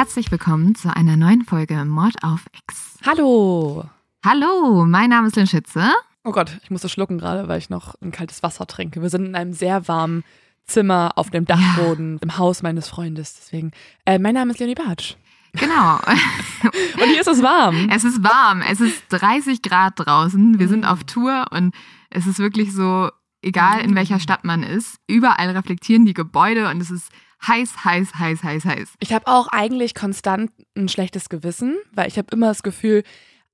Herzlich willkommen zu einer neuen Folge Mord auf Ex. Hallo. Hallo, mein Name ist Lynn Schütze. Oh Gott, ich musste schlucken gerade, weil ich noch ein kaltes Wasser trinke. Wir sind in einem sehr warmen Zimmer auf dem Dachboden im Haus meines Freundes. Deswegen, äh, mein Name ist Leonie Bartsch. Genau. Und hier ist es warm. Es ist warm. Es ist 30 Grad draußen. Wir sind auf Tour und es ist wirklich so, egal in welcher Stadt man ist, überall reflektieren die Gebäude und es ist heiß, heiß, heiß, heiß, heiß. Ich habe auch eigentlich konstant ein schlechtes Gewissen, weil ich habe immer das Gefühl,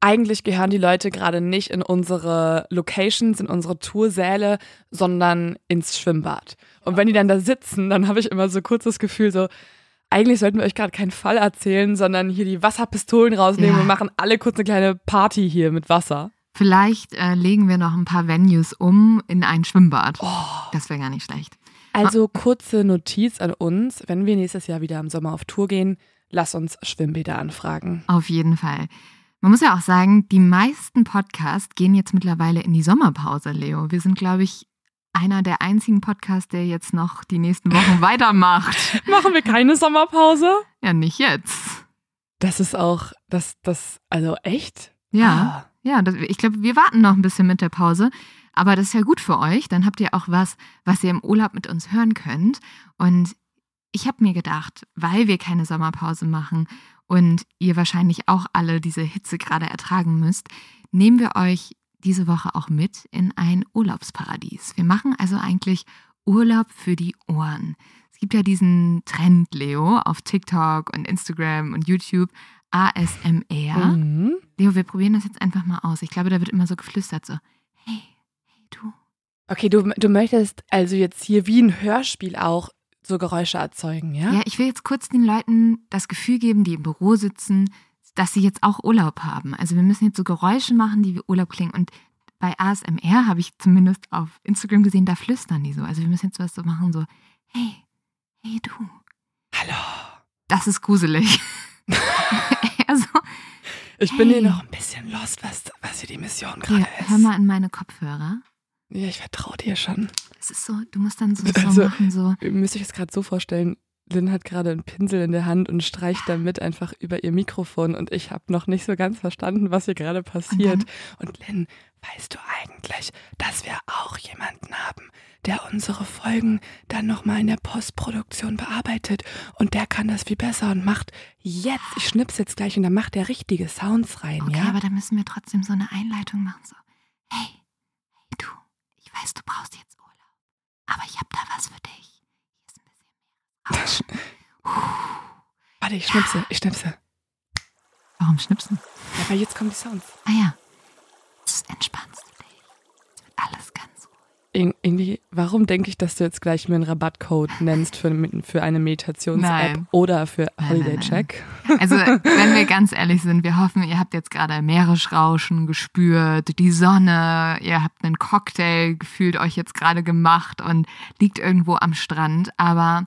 eigentlich gehören die Leute gerade nicht in unsere Locations, in unsere Toursäle, sondern ins Schwimmbad. Und wenn die dann da sitzen, dann habe ich immer so kurz das Gefühl, so, eigentlich sollten wir euch gerade keinen Fall erzählen, sondern hier die Wasserpistolen rausnehmen Ja. und machen alle kurz eine kleine Party hier mit Wasser. Vielleicht äh, legen wir noch ein paar Venues um in ein Schwimmbad. Das wäre gar nicht schlecht. Also kurze Notiz an uns, wenn wir nächstes Jahr wieder im Sommer auf Tour gehen, lass uns Schwimmbäder anfragen. Auf jeden Fall. Man muss ja auch sagen, die meisten Podcasts gehen jetzt mittlerweile in die Sommerpause, Leo. Wir sind, glaube ich, einer der einzigen Podcasts, der jetzt noch die nächsten Wochen weitermacht. Machen wir keine Sommerpause? Ja, nicht jetzt. Das ist auch, das, das, also echt? Ja, Ah. ja, das, ich glaube, wir warten noch ein bisschen mit der Pause. Aber das ist ja gut für euch. Dann habt ihr auch was, was ihr im Urlaub mit uns hören könnt. Und ich habe mir gedacht, weil wir keine Sommerpause machen und ihr wahrscheinlich auch alle diese Hitze gerade ertragen müsst, nehmen wir euch diese Woche auch mit in ein Urlaubsparadies. Wir machen also eigentlich Urlaub für die Ohren. Es gibt ja diesen Trend, Leo, auf TikTok und Instagram und YouTube, ASMR. Mhm. Leo, wir probieren das jetzt einfach mal aus. Ich glaube, da wird immer so geflüstert, so, hey, hey du. Okay, du, du möchtest also jetzt hier wie ein Hörspiel auch so Geräusche erzeugen, ja? Ja, ich will jetzt kurz den Leuten das Gefühl geben, die im Büro sitzen, dass sie jetzt auch Urlaub haben. Also wir müssen jetzt so Geräusche machen, die wie Urlaub klingen. Und bei ASMR habe ich zumindest auf Instagram gesehen, da flüstern die so. Also wir müssen jetzt was so machen, so, hey, hey du. Hallo. Das ist gruselig. also, Ich bin Hey. hier noch ein bisschen lost, was, was hier die Mission gerade ist. hör mal in meine Kopfhörer. Ja, ich vertraue dir schon. Es ist so, du musst dann so, so Also- machen, so, Ihr müsst euch das gerade so vorstellen, Lynn hat gerade einen Pinsel in der Hand und streicht damit einfach über ihr Mikrofon und ich habe noch nicht so ganz verstanden, was hier gerade passiert. Und, Lynn, weißt du eigentlich, dass wir auch jemanden haben, der unsere Folgen dann nochmal in der Postproduktion bearbeitet und der kann das viel besser und macht jetzt, ich schnips jetzt gleich und dann macht der richtige Sounds rein, Okay, ja? aber da müssen wir trotzdem so eine Einleitung machen. So, hey, ich weiß, du brauchst jetzt Urlaub, aber ich habe da was für dich. Hier ist ein bisschen mehr. Warte, ich schnipse, ich schnipse. Warum schnipsen? Ja, weil jetzt kommen die Sounds. Ah ja, jetzt entspannst du dich. Jetzt wird alles ganz irgendwie, warum denke ich, dass du jetzt gleich mir einen Rabattcode nennst für, für eine Meditations-App oder für Holiday. Check? Also, wenn wir ganz ehrlich sind, wir hoffen, ihr habt jetzt gerade Meeresrauschen gespürt, die Sonne, ihr habt einen Cocktail gefühlt euch jetzt gerade gemacht und liegt irgendwo am Strand. Aber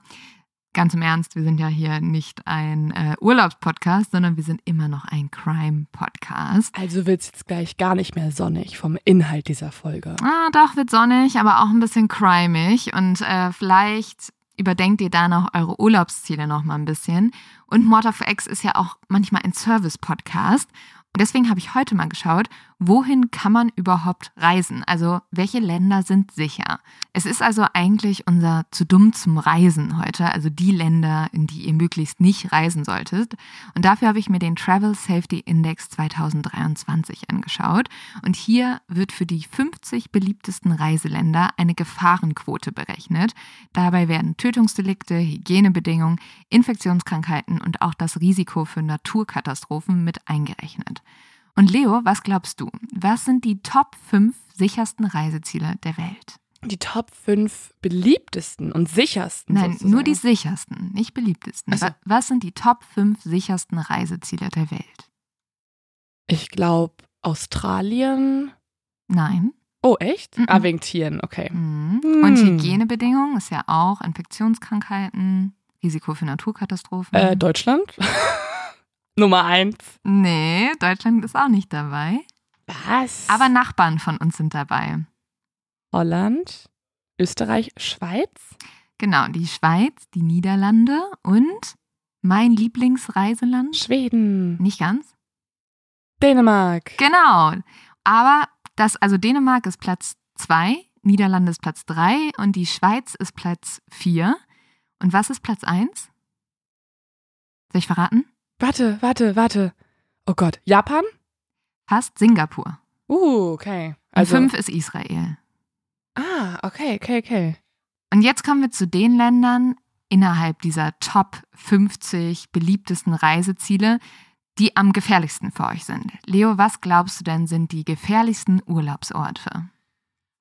ganz im Ernst, wir sind ja hier nicht ein äh, Urlaubspodcast, sondern wir sind immer noch ein Crime-Podcast. Also wird es jetzt gleich gar nicht mehr sonnig vom Inhalt dieser Folge. Ah, doch, wird sonnig, aber auch ein bisschen crimig. Und äh, vielleicht überdenkt ihr da noch eure Urlaubsziele noch mal ein bisschen. Und Mord of X ist ja auch manchmal ein Service-Podcast. Und deswegen habe ich heute mal geschaut, wohin kann man überhaupt reisen? Also welche Länder sind sicher? Es ist also eigentlich unser zu dumm zum Reisen heute, also die Länder, in die ihr möglichst nicht reisen solltet. Und dafür habe ich mir den Travel Safety Index 2023 angeschaut. Und hier wird für die 50 beliebtesten Reiseländer eine Gefahrenquote berechnet. Dabei werden Tötungsdelikte, Hygienebedingungen, Infektionskrankheiten und auch das Risiko für Naturkatastrophen mit eingerechnet. Und Leo, was glaubst du? Was sind die Top 5 sichersten Reiseziele der Welt? Die Top 5 beliebtesten und sichersten. Nein, sozusagen. nur die sichersten, nicht beliebtesten. Ach so. Wa- Was sind die Top 5 sichersten Reiseziele der Welt? Ich glaube Australien. Nein. Oh, echt? Mhm. Ah, wegen Tieren, okay. Mhm. Hm. Und Hygienebedingungen ist ja auch Infektionskrankheiten, Risiko für Naturkatastrophen. Äh, Deutschland? Nummer eins. nee, Deutschland ist auch nicht dabei. Was? Aber Nachbarn von uns sind dabei. Holland, Österreich, Schweiz? Genau, die Schweiz, die Niederlande und Mein Lieblingsreiseland? Schweden. Nicht ganz? Dänemark. Genau. Aber das, also Dänemark ist Platz zwei, Niederlande ist Platz drei und die Schweiz ist Platz vier. Und was ist Platz eins? Soll ich verraten? Warte, warte, warte. Oh Gott, Japan? Fast Singapur. Uh, okay. Und Also, fünf ist Israel. Ah, okay, okay, okay. Und jetzt kommen wir zu den Ländern innerhalb dieser Top 50 beliebtesten Reiseziele, die am gefährlichsten für euch sind. Leo, was glaubst du denn sind die gefährlichsten Urlaubsorte?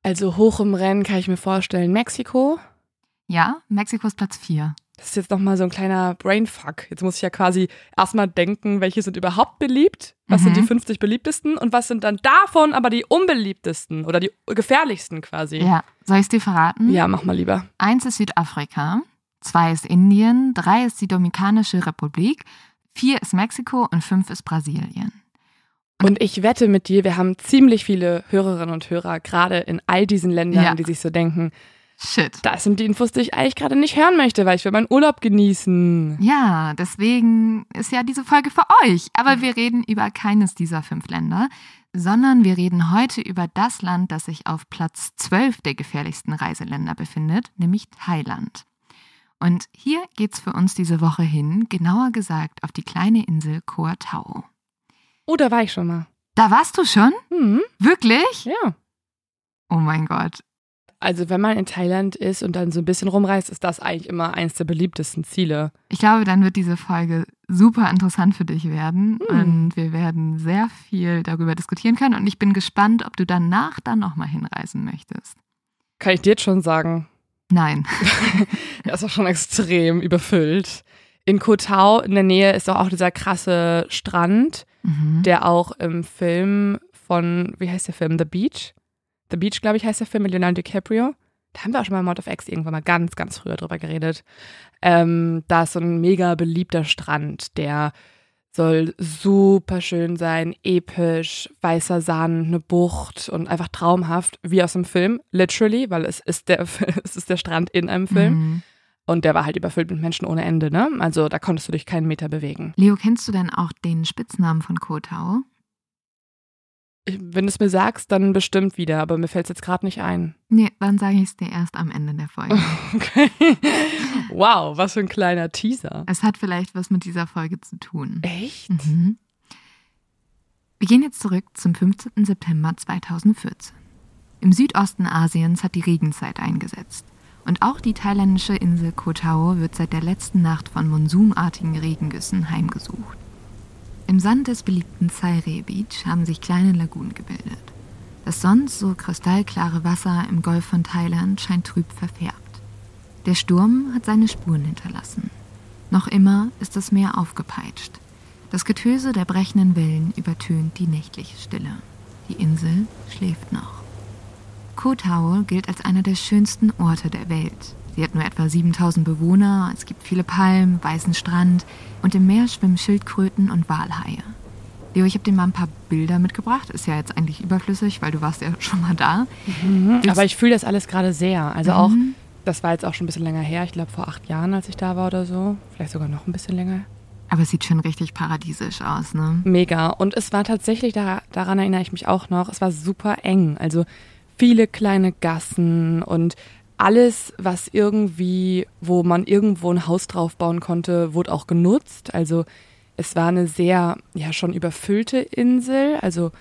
Also hoch im Rennen kann ich mir vorstellen, Mexiko. Ja, Mexiko ist Platz 4. Das ist jetzt nochmal so ein kleiner Brainfuck. Jetzt muss ich ja quasi erstmal denken, welche sind überhaupt beliebt, was sind Mhm. die 50 beliebtesten und was sind dann davon aber die unbeliebtesten oder die gefährlichsten quasi. Ja, soll ich es dir verraten? Ja, mach mal lieber. Eins ist Südafrika, zwei ist Indien, drei ist die Dominikanische Republik, vier ist Mexiko und fünf ist Brasilien. Und ich wette mit dir, wir haben ziemlich viele Hörerinnen und Hörer, gerade in all diesen Ländern, Ja. die sich so denken, Shit. das sind die Infos, die ich eigentlich gerade nicht hören möchte, weil ich will meinen Urlaub genießen. Ja, deswegen ist ja diese Folge für euch. Aber wir reden über keines dieser fünf Länder, sondern wir reden heute über das Land, das sich auf Platz 12 der gefährlichsten Reiseländer befindet, nämlich Thailand. Und hier geht's für uns diese Woche hin, genauer gesagt auf die kleine Insel Koh Tao. Oh, da war ich schon mal. Da warst du schon? Hm, Wirklich? ja. Oh mein Gott. Also wenn man in Thailand ist und dann so ein bisschen rumreist, ist das eigentlich immer eins der beliebtesten Ziele. Ich glaube, dann wird diese Folge super interessant für dich werden Hm. und wir werden sehr viel darüber diskutieren können und ich bin gespannt, ob du danach dann nochmal hinreisen möchtest. Kann ich dir jetzt schon sagen. Nein. Er ist auch schon extrem überfüllt. In Koh Tao in der Nähe ist doch auch dieser krasse Strand, Mhm. der auch im Film von, wie heißt der Film? The Beach? The Beach, glaube ich, heißt der Film mit Leonardo DiCaprio. Da haben wir auch schon mal Mod of X irgendwann mal ganz, ganz früher drüber geredet. Ähm, da ist so ein mega beliebter Strand, der soll super schön sein, episch, weißer Sand, eine Bucht und einfach traumhaft, wie aus dem Film, literally, weil es ist der, es ist der Strand in einem Film. Mhm. Und der war halt überfüllt mit Menschen ohne Ende, ne? Also da konntest du dich keinen Meter bewegen. Leo, kennst du denn auch den Spitznamen von? Ich- Wenn du es mir sagst, dann bestimmt wieder, aber mir fällt es jetzt gerade nicht ein. Nee, dann sage ich es dir erst am Ende der Folge. Okay. Wow, was für ein kleiner Teaser. es hat vielleicht was mit dieser Folge zu tun. Echt? Mhm. Wir gehen jetzt zurück zum 15. September 2014. Im Südosten Asiens hat die Regenzeit eingesetzt. Und auch die thailändische Insel Koh Tao wird seit der letzten Nacht von monsunartigen Regengüssen heimgesucht. Im Sand des beliebten Saire Beach haben sich kleine Lagunen gebildet. Das sonst so kristallklare Wasser im Golf von Thailand scheint trüb verfärbt. Der Sturm hat seine Spuren hinterlassen. Noch immer ist das Meer aufgepeitscht. Das Getöse der brechenden Wellen übertönt die nächtliche Stille. Die Insel schläft noch. Koh Tao gilt als einer der schönsten Orte der Welt. Sie hat nur etwa 7000 Bewohner, es gibt viele Palmen, weißen Strand und im Meer schwimmen Schildkröten und Walhaie. Leo, ich habe dir mal ein paar Bilder mitgebracht. Ist ja jetzt eigentlich überflüssig, weil du warst ja schon mal da. Mhm. Aber ich fühle das alles gerade sehr. Also auch, Mhm. das war jetzt auch schon ein bisschen länger her. Ich glaube vor acht Jahren, als ich da war oder so. Vielleicht sogar noch ein bisschen länger. Aber es sieht schon richtig paradiesisch aus, ne? Mega. Und es war tatsächlich, da, daran erinnere ich mich auch noch, es war super eng. Also viele kleine Gassen und alles, was irgendwie, wo man irgendwo ein Haus drauf bauen konnte, wurde auch genutzt. Also es war eine sehr, ja, schon überfüllte Insel. Also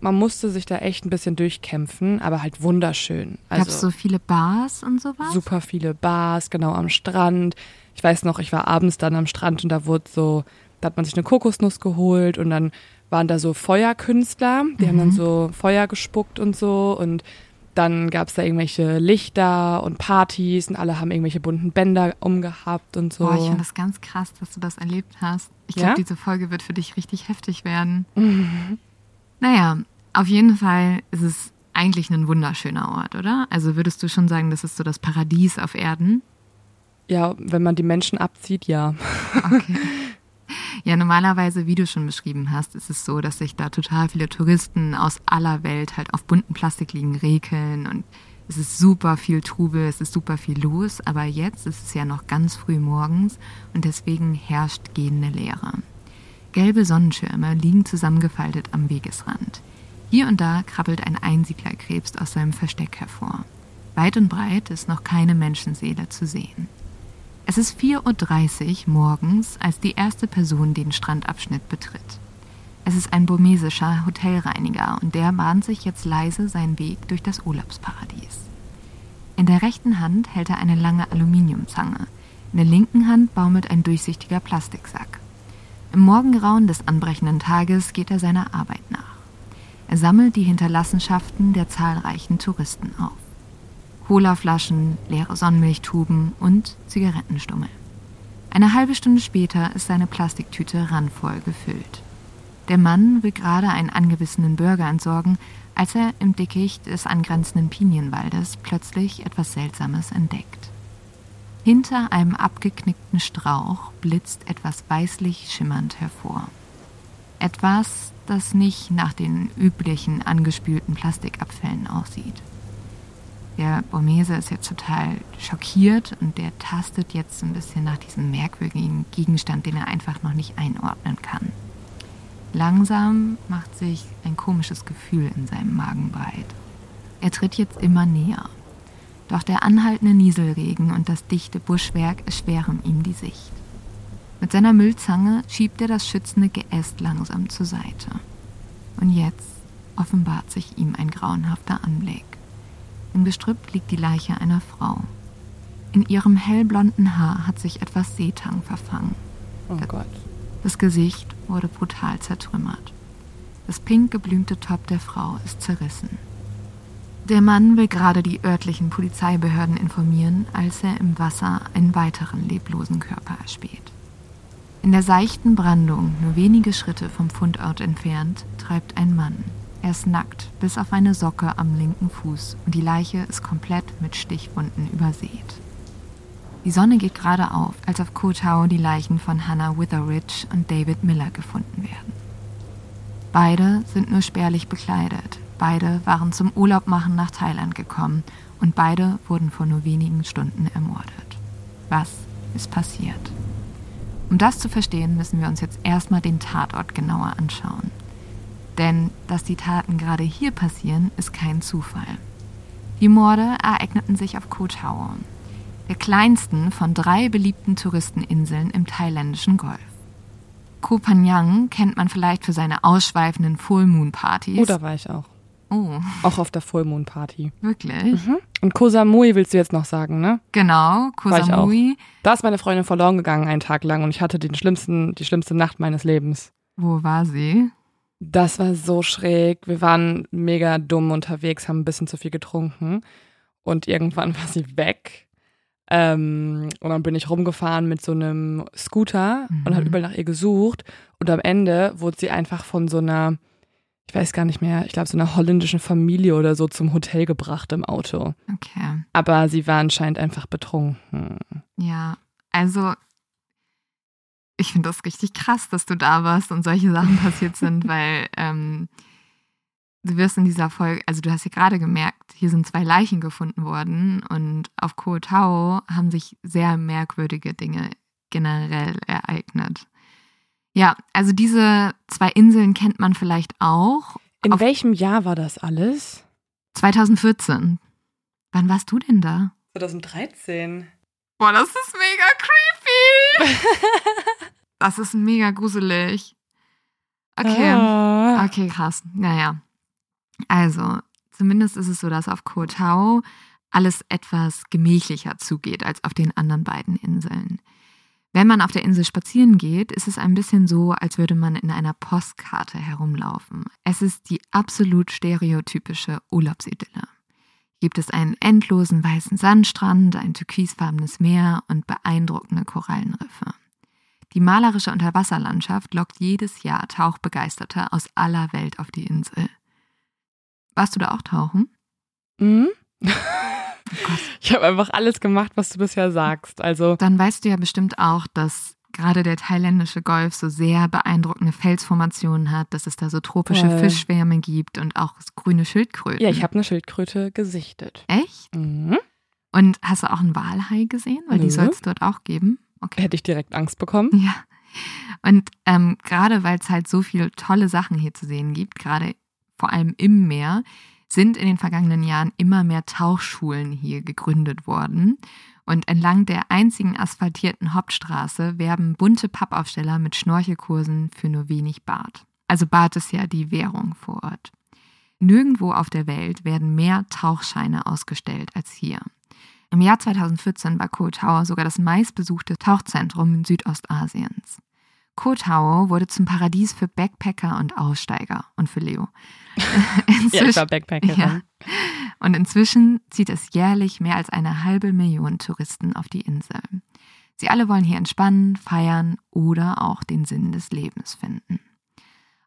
man musste sich da echt ein bisschen durchkämpfen, aber halt wunderschön. Gab es Also so viele Bars und sowas? super viele Bars, genau am Strand. Ich weiß noch, ich war abends dann am Strand und da wurde so, da hat man sich eine Kokosnuss geholt und dann waren da so Feuerkünstler, die haben dann so Feuer gespuckt und so und dann gab es da irgendwelche Lichter und Partys und alle haben irgendwelche bunten Bänder umgehabt und so. Boah, ich finde das ganz krass, dass du das erlebt hast. Ich Ja? glaube, diese Folge wird für dich richtig heftig werden. Naja, auf jeden Fall ist es eigentlich ein wunderschöner Ort, oder? Also würdest du schon sagen, das ist so das Paradies auf Erden? ja, wenn man die Menschen abzieht, ja. Okay. Ja, normalerweise, wie du schon beschrieben hast, ist es so, dass sich da total viele Touristen aus aller Welt halt auf bunten Plastikliegen rekeln und Es ist super viel Trubel, es ist super viel los, aber jetzt ist es ja noch ganz früh morgens und deswegen herrscht gehende Leere. Gelbe Sonnenschirme liegen zusammengefaltet am Wegesrand. Hier und da krabbelt ein Einsiedlerkrebs aus seinem Versteck hervor. Weit und breit ist noch keine Menschenseele zu sehen. Es ist 4.30 Uhr morgens, als die erste Person den Strandabschnitt betritt. Es ist ein burmesischer Hotelreiniger und der bahnt sich jetzt leise seinen Weg durch das Urlaubsparadies. In der rechten Hand hält er eine lange Aluminiumzange. In der linken Hand baumelt ein durchsichtiger Plastiksack. Im Morgengrauen des anbrechenden Tages geht er seiner Arbeit nach. Er sammelt die Hinterlassenschaften der zahlreichen Touristen auf. Colaflaschen, leere Sonnenmilchtuben und Zigarettenstummel. Eine halbe Stunde später ist seine Plastiktüte randvoll gefüllt. Der Mann will gerade einen angebissenen Burger entsorgen, als er im Dickicht des angrenzenden Pinienwaldes plötzlich etwas Seltsames entdeckt. Hinter einem abgeknickten Strauch blitzt etwas weißlich schimmernd hervor. Etwas, das nicht nach den üblichen angespülten Plastikabfällen aussieht. Der Burmese ist jetzt total schockiert und der tastet jetzt ein bisschen nach diesem merkwürdigen Gegenstand, den er einfach noch nicht einordnen kann. Langsam macht sich ein komisches Gefühl in seinem Magen breit. Er tritt jetzt immer näher. Doch der anhaltende Nieselregen und das dichte Buschwerk erschweren ihm die Sicht. Mit seiner Müllzange schiebt er das schützende Geäst langsam zur Seite. Und jetzt offenbart sich ihm ein grauenhafter Anblick. Im Gestrüpp liegt die Leiche einer Frau. In ihrem hellblonden Haar hat sich etwas Seetang verfangen. Oh Gott. Das Gesicht wurde brutal zertrümmert. Das pink geblümte Top der Frau ist zerrissen. Der Mann will gerade die örtlichen Polizeibehörden informieren, als er im Wasser einen weiteren leblosen Körper erspäht. In der seichten Brandung, nur wenige Schritte vom Fundort entfernt, treibt ein Mann. Er ist nackt, bis auf eine Socke am linken Fuß und die Leiche ist komplett mit Stichwunden übersät. Die Sonne geht gerade auf, als auf Koh Tao die Leichen von Hannah Witheridge und David Miller gefunden werden. Beide sind nur spärlich bekleidet. Beide waren zum Urlaubmachen nach Thailand gekommen und beide wurden vor nur wenigen Stunden ermordet. Was ist passiert? Um das zu verstehen, müssen wir uns jetzt erstmal den Tatort genauer anschauen. Denn dass die Taten gerade hier passieren, ist kein Zufall. Die Morde ereigneten sich auf Koh Tao, der kleinsten von drei beliebten Touristeninseln im thailändischen Golf. Koh Phangan kennt man vielleicht für seine ausschweifenden Full Moon Partys. Oh, da war ich auch. Oh, Auch auf der Full Moon Party. wirklich? Und Koh Samui willst du jetzt noch sagen, ne? Genau, Koh War ich auch. Samui. Da ist meine Freundin verloren gegangen einen Tag lang und ich hatte den schlimmsten, die schlimmste Nacht meines Lebens. Wo war sie? Das war so schräg. Wir waren mega dumm unterwegs, haben ein bisschen zu viel getrunken und irgendwann war sie weg. Ähm, und dann bin ich rumgefahren mit so einem Scooter und Mhm. habe überall nach ihr gesucht. Und am Ende wurde sie einfach von so einer, ich weiß gar nicht mehr, ich glaube so einer holländischen Familie oder so zum Hotel gebracht im Auto. Okay. Aber sie war anscheinend einfach betrunken. Ja, also ich finde das richtig krass, dass du da warst und solche Sachen passiert sind, weil ähm, du wirst in dieser Folge, also du hast ja gerade gemerkt, hier sind zwei Leichen gefunden worden und auf Koh Tao haben sich sehr merkwürdige Dinge generell ereignet. Ja, also diese zwei Inseln kennt man vielleicht auch. In Auf- welchem Jahr war das alles? 2014. Wann warst du denn da? 2013. Boah, das ist mega creepy. Das ist mega gruselig. Okay. Ah. Okay, krass. Naja. Also, zumindest ist es so, dass auf Koh Tao alles etwas gemächlicher zugeht als auf den anderen beiden Inseln. Wenn man auf der Insel spazieren geht, ist es ein bisschen so, als würde man in einer Postkarte herumlaufen. Es ist die absolut stereotypische Urlaubsidylle. Gibt es einen endlosen weißen Sandstrand, ein türkisfarbenes Meer und beeindruckende Korallenriffe. Die malerische Unterwasserlandschaft lockt jedes Jahr Tauchbegeisterte aus aller Welt auf die Insel. Warst du da auch tauchen? Mhm. Gott. Ich habe einfach alles gemacht, was du bisher sagst. Also, Dann weißt du ja bestimmt auch, dass gerade der thailändische Golf so sehr beeindruckende Felsformationen hat, dass es da so tropische Voll. Fischschwärme gibt und auch grüne Schildkröten. Ja, ich habe eine Schildkröte gesichtet. Echt? Mhm. Und hast du auch einen Walhai gesehen? Weil die Nö. soll es dort auch geben. Okay. Hätte ich direkt Angst bekommen. Ja. Und ähm, gerade weil es halt so viele tolle Sachen hier zu sehen gibt, gerade vor allem im Meer, sind in den vergangenen Jahren immer mehr Tauchschulen hier gegründet worden. Und entlang der einzigen asphaltierten Hauptstraße werben bunte Pappaufsteller mit Schnorchelkursen für nur wenig Bart. Also Bart ist ja die Währung vor Ort. Nirgendwo auf der Welt werden mehr Tauchscheine ausgestellt als hier. Im Jahr 2014 war Koh Tao sogar das meistbesuchte Tauchzentrum in Südostasiens. Koh Tao wurde zum Paradies für Backpacker und Aussteiger und für Leo. Ja, ich war Backpackerin. Ja. Und inzwischen zieht es jährlich mehr als eine halbe Million Touristen auf die Insel. Sie alle wollen hier entspannen, feiern oder auch den Sinn des Lebens finden.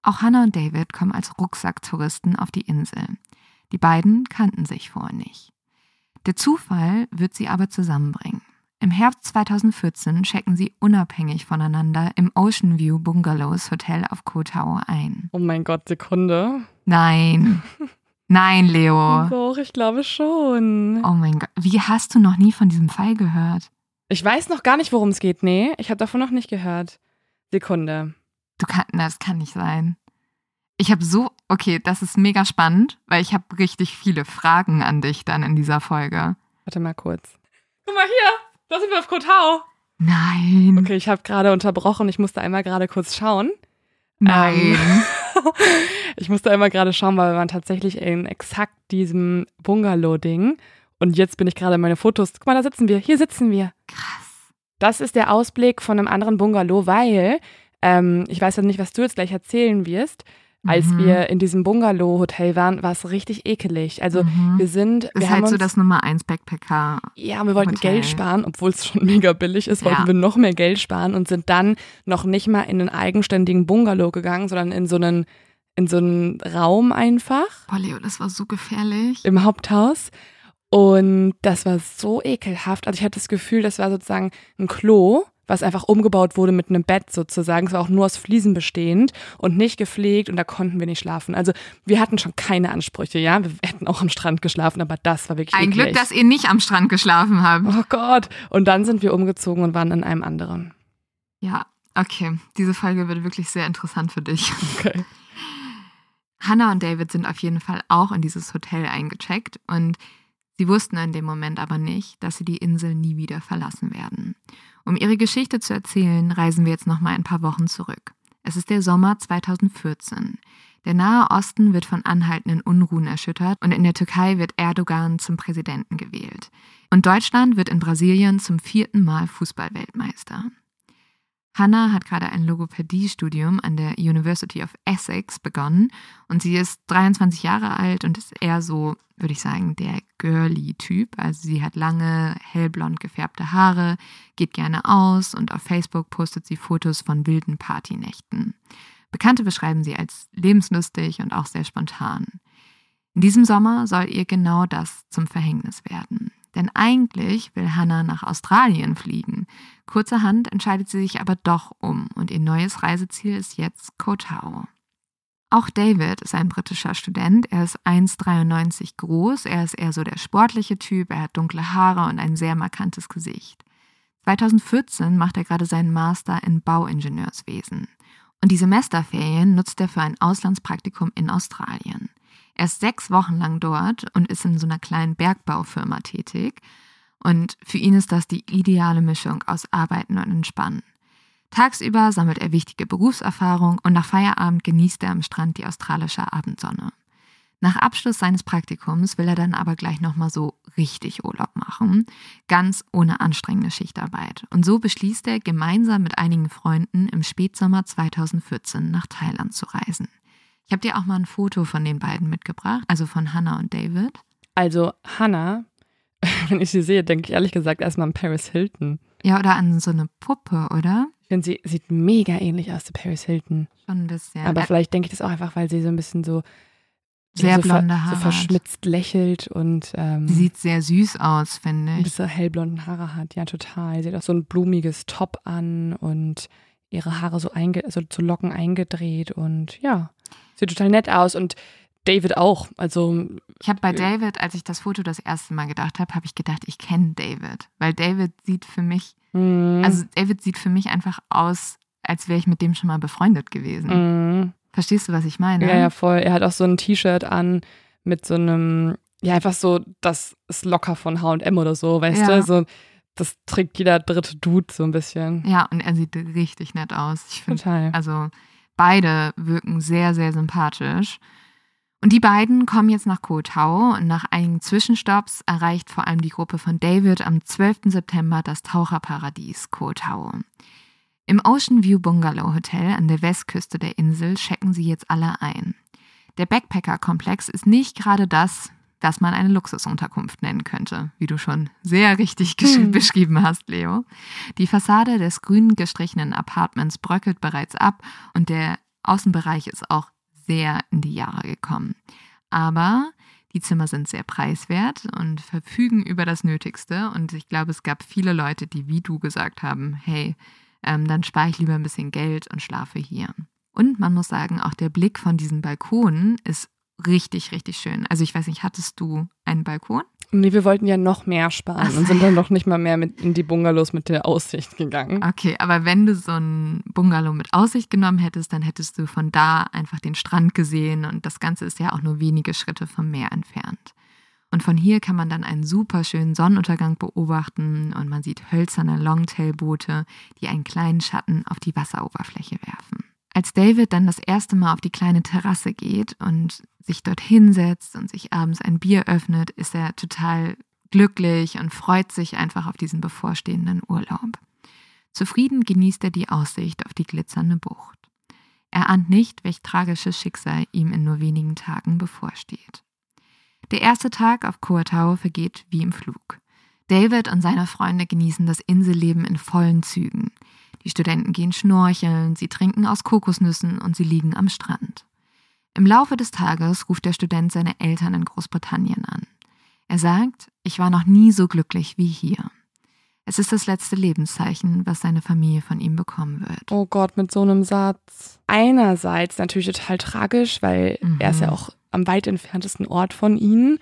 Auch Hannah und David kommen als Rucksacktouristen auf die Insel. Die beiden kannten sich vorher nicht. Der Zufall wird sie aber zusammenbringen. Im Herbst 2014 checken sie unabhängig voneinander im Ocean View Bungalows Hotel auf Koh Tao ein. Oh mein Gott, Sekunde. Nein. Nein, Leo. Doch, ich glaube schon. Oh mein Gott. Wie hast du noch nie von diesem Fall gehört? Ich weiß noch gar nicht, worum es geht. Nee, ich habe davon noch nicht gehört. Sekunde. Du kann, na, das kann nicht sein. Ich habe so, okay, das ist mega spannend, weil ich habe richtig viele Fragen an dich dann in dieser Folge. Warte mal kurz. Guck mal hier, da sind wir auf Kotau. Nein. Okay, ich habe gerade unterbrochen. Ich musste einmal gerade kurz schauen. Nein. Ähm, ich musste einmal gerade schauen, weil wir waren tatsächlich in exakt diesem Bungalow-Ding. Und jetzt bin ich gerade in meine Fotos. Guck mal, da sitzen wir. Hier sitzen wir. Krass. Das ist der Ausblick von einem anderen Bungalow, weil ähm, ich weiß ja nicht, was du jetzt gleich erzählen wirst. Als Mhm. wir in diesem Bungalow-Hotel waren, war es richtig ekelig. Also Mhm. wir sind, wir ist haben halt so uns, das Nummer 1 Backpacker. ja, wir wollten Hotel. Geld sparen, obwohl es schon mega billig ist, wollten Ja. wir noch mehr Geld sparen und sind dann noch nicht mal in einen eigenständigen Bungalow gegangen, sondern in so einen, in so einen Raum einfach Boah, Leo, das war so gefährlich. im Haupthaus. Und das war so ekelhaft. Also ich hatte das Gefühl, das war sozusagen ein Klo, was einfach umgebaut wurde mit einem Bett sozusagen. Es war auch nur aus Fliesen bestehend und nicht gepflegt und da konnten wir nicht schlafen. Also wir hatten schon keine Ansprüche, ja. Wir hätten auch am Strand geschlafen, aber das war wirklich Ein. Glück, dass ihr nicht am Strand geschlafen habt. Oh Gott. Und dann sind wir umgezogen und waren in einem anderen. Ja, okay. Diese Folge wird wirklich sehr interessant für dich. Okay. Hannah und David sind auf jeden Fall auch in dieses Hotel eingecheckt und sie wussten in dem Moment aber nicht, dass sie die Insel nie wieder verlassen werden. Um ihre Geschichte zu erzählen, reisen wir jetzt noch mal ein paar Wochen zurück. Es ist der Sommer 2014. Der Nahe Osten wird von anhaltenden Unruhen erschüttert und in der Türkei wird Erdogan zum Präsidenten gewählt. Und Deutschland wird in Brasilien zum vierten Mal Fußballweltmeister. Hannah hat gerade ein Logopädiestudium an der University of Essex begonnen und sie ist 23 Jahre alt und ist eher so, würde ich sagen, der girly-Typ. Also sie hat lange, hellblond gefärbte Haare, geht gerne aus und auf Facebook postet sie Fotos von wilden Partynächten. Bekannte beschreiben sie als lebenslustig und auch sehr spontan. In diesem Sommer soll ihr genau das zum Verhängnis werden. Denn eigentlich will Hannah nach Australien fliegen. Kurzerhand entscheidet sie sich aber doch um und ihr neues Reiseziel ist jetzt Koh Tao. Auch David ist ein britischer Student. Er ist 1,93 groß. Er ist eher so der sportliche Typ. Er hat dunkle Haare und ein sehr markantes Gesicht. 2014 macht er gerade seinen Master in Bauingenieurswesen. Und die Semesterferien nutzt er für ein Auslandspraktikum in Australien. Er ist sechs Wochen lang dort und ist in so einer kleinen Bergbaufirma tätig. Und für ihn ist das die ideale Mischung aus Arbeiten und Entspannen. Tagsüber sammelt er wichtige Berufserfahrung und nach Feierabend genießt er am Strand die australische Abendsonne. Nach Abschluss seines Praktikums will er dann aber gleich nochmal so richtig Urlaub machen, ganz ohne anstrengende Schichtarbeit. Und so beschließt er, gemeinsam mit einigen Freunden im Spätsommer 2014 nach Thailand zu reisen. Ich habe dir auch mal ein Foto von den beiden mitgebracht, also von Hannah und David. Also Hannah, wenn ich sie sehe, denke ich ehrlich gesagt erstmal an Paris Hilton. Ja, oder an so eine Puppe, oder? Ich finde, sie sieht mega ähnlich aus zu Paris Hilton. Schon ein bisschen. Aber Äh, vielleicht denke ich das auch einfach, weil sie so ein bisschen so Sehr so blonde Haare. So verschmitzt lächelt und ähm, Sie sieht sehr süß aus, finde ich. diese hellblonden Haare hat. Ja, total. Sie hat auch so ein blumiges Top an und ihre Haare so, einge also zu Locken eingedreht und ja, sieht total nett aus und David auch. Also Ich habe bei David, als ich das Foto das erste Mal gedacht habe, habe ich gedacht, ich kenne David. Weil David sieht für mich, mh, also David sieht für mich einfach aus, als wäre ich mit dem schon mal befreundet gewesen. mh. Verstehst du, was ich meine? ja, ja, voll. Er hat auch so ein T-Shirt an mit so einem, ja, einfach so, das ist locker von H&M oder so, weißt Ja. du? So, das trägt jeder dritte Dude so ein bisschen. Ja, und er sieht richtig nett aus. Ich finde, Total. also beide wirken sehr, sehr sympathisch. Und die beiden kommen jetzt nach Koh Tao und nach einigen Zwischenstopps erreicht vor allem die Gruppe von David am 12. September das Taucherparadies Koh Tao. Im Ocean View Bungalow Hotel an der Westküste der Insel checken sie jetzt alle ein. Der Backpacker-Komplex ist nicht gerade das, was man eine Luxusunterkunft nennen könnte, wie du schon sehr richtig Hm. beschrieben hast, Leo. Die Fassade des grün gestrichenen Apartments bröckelt bereits ab und der Außenbereich ist auch sehr in die Jahre gekommen. Aber die Zimmer sind sehr preiswert und verfügen über das Nötigste. Und ich glaube, es gab viele Leute, die wie du gesagt haben, hey, ähm, dann spare ich lieber ein bisschen Geld und schlafe hier. Und man muss sagen, auch der Blick von diesen Balkonen ist richtig, richtig schön. Also ich weiß nicht, hattest du einen Balkon? Nee, wir wollten ja noch mehr sparen Ach so, und sind dann noch nicht mal mehr mit in die Bungalows mit der Aussicht gegangen. Okay, aber wenn du so ein Bungalow mit Aussicht genommen hättest, dann hättest du von da einfach den Strand gesehen und das Ganze ist ja auch nur wenige Schritte vom Meer entfernt. Und von hier kann man dann einen super schönen Sonnenuntergang beobachten und man sieht hölzerne Longtail-Boote, die einen kleinen Schatten auf die Wasseroberfläche werfen. Als David dann das erste Mal auf die kleine Terrasse geht und sich dort hinsetzt und sich abends ein Bier öffnet, ist er total glücklich und freut sich einfach auf diesen bevorstehenden Urlaub. Zufrieden genießt er die Aussicht auf die glitzernde Bucht. Er ahnt nicht, welch tragisches Schicksal ihm in nur wenigen Tagen bevorsteht. Der erste Tag auf Koh Tao vergeht wie im Flug. David und seine Freunde genießen das Inselleben in vollen Zügen. Die Studenten gehen schnorcheln, sie trinken aus Kokosnüssen und sie liegen am Strand. Im Laufe des Tages ruft der Student seine Eltern in Großbritannien an. Er sagt, ich war noch nie so glücklich wie hier. Es ist das letzte Lebenszeichen, was seine Familie von ihm bekommen wird. Oh Gott, mit so einem Satz. Einerseits natürlich total tragisch, weil Mhm. er ist ja auch am weit entferntesten Ort von ihnen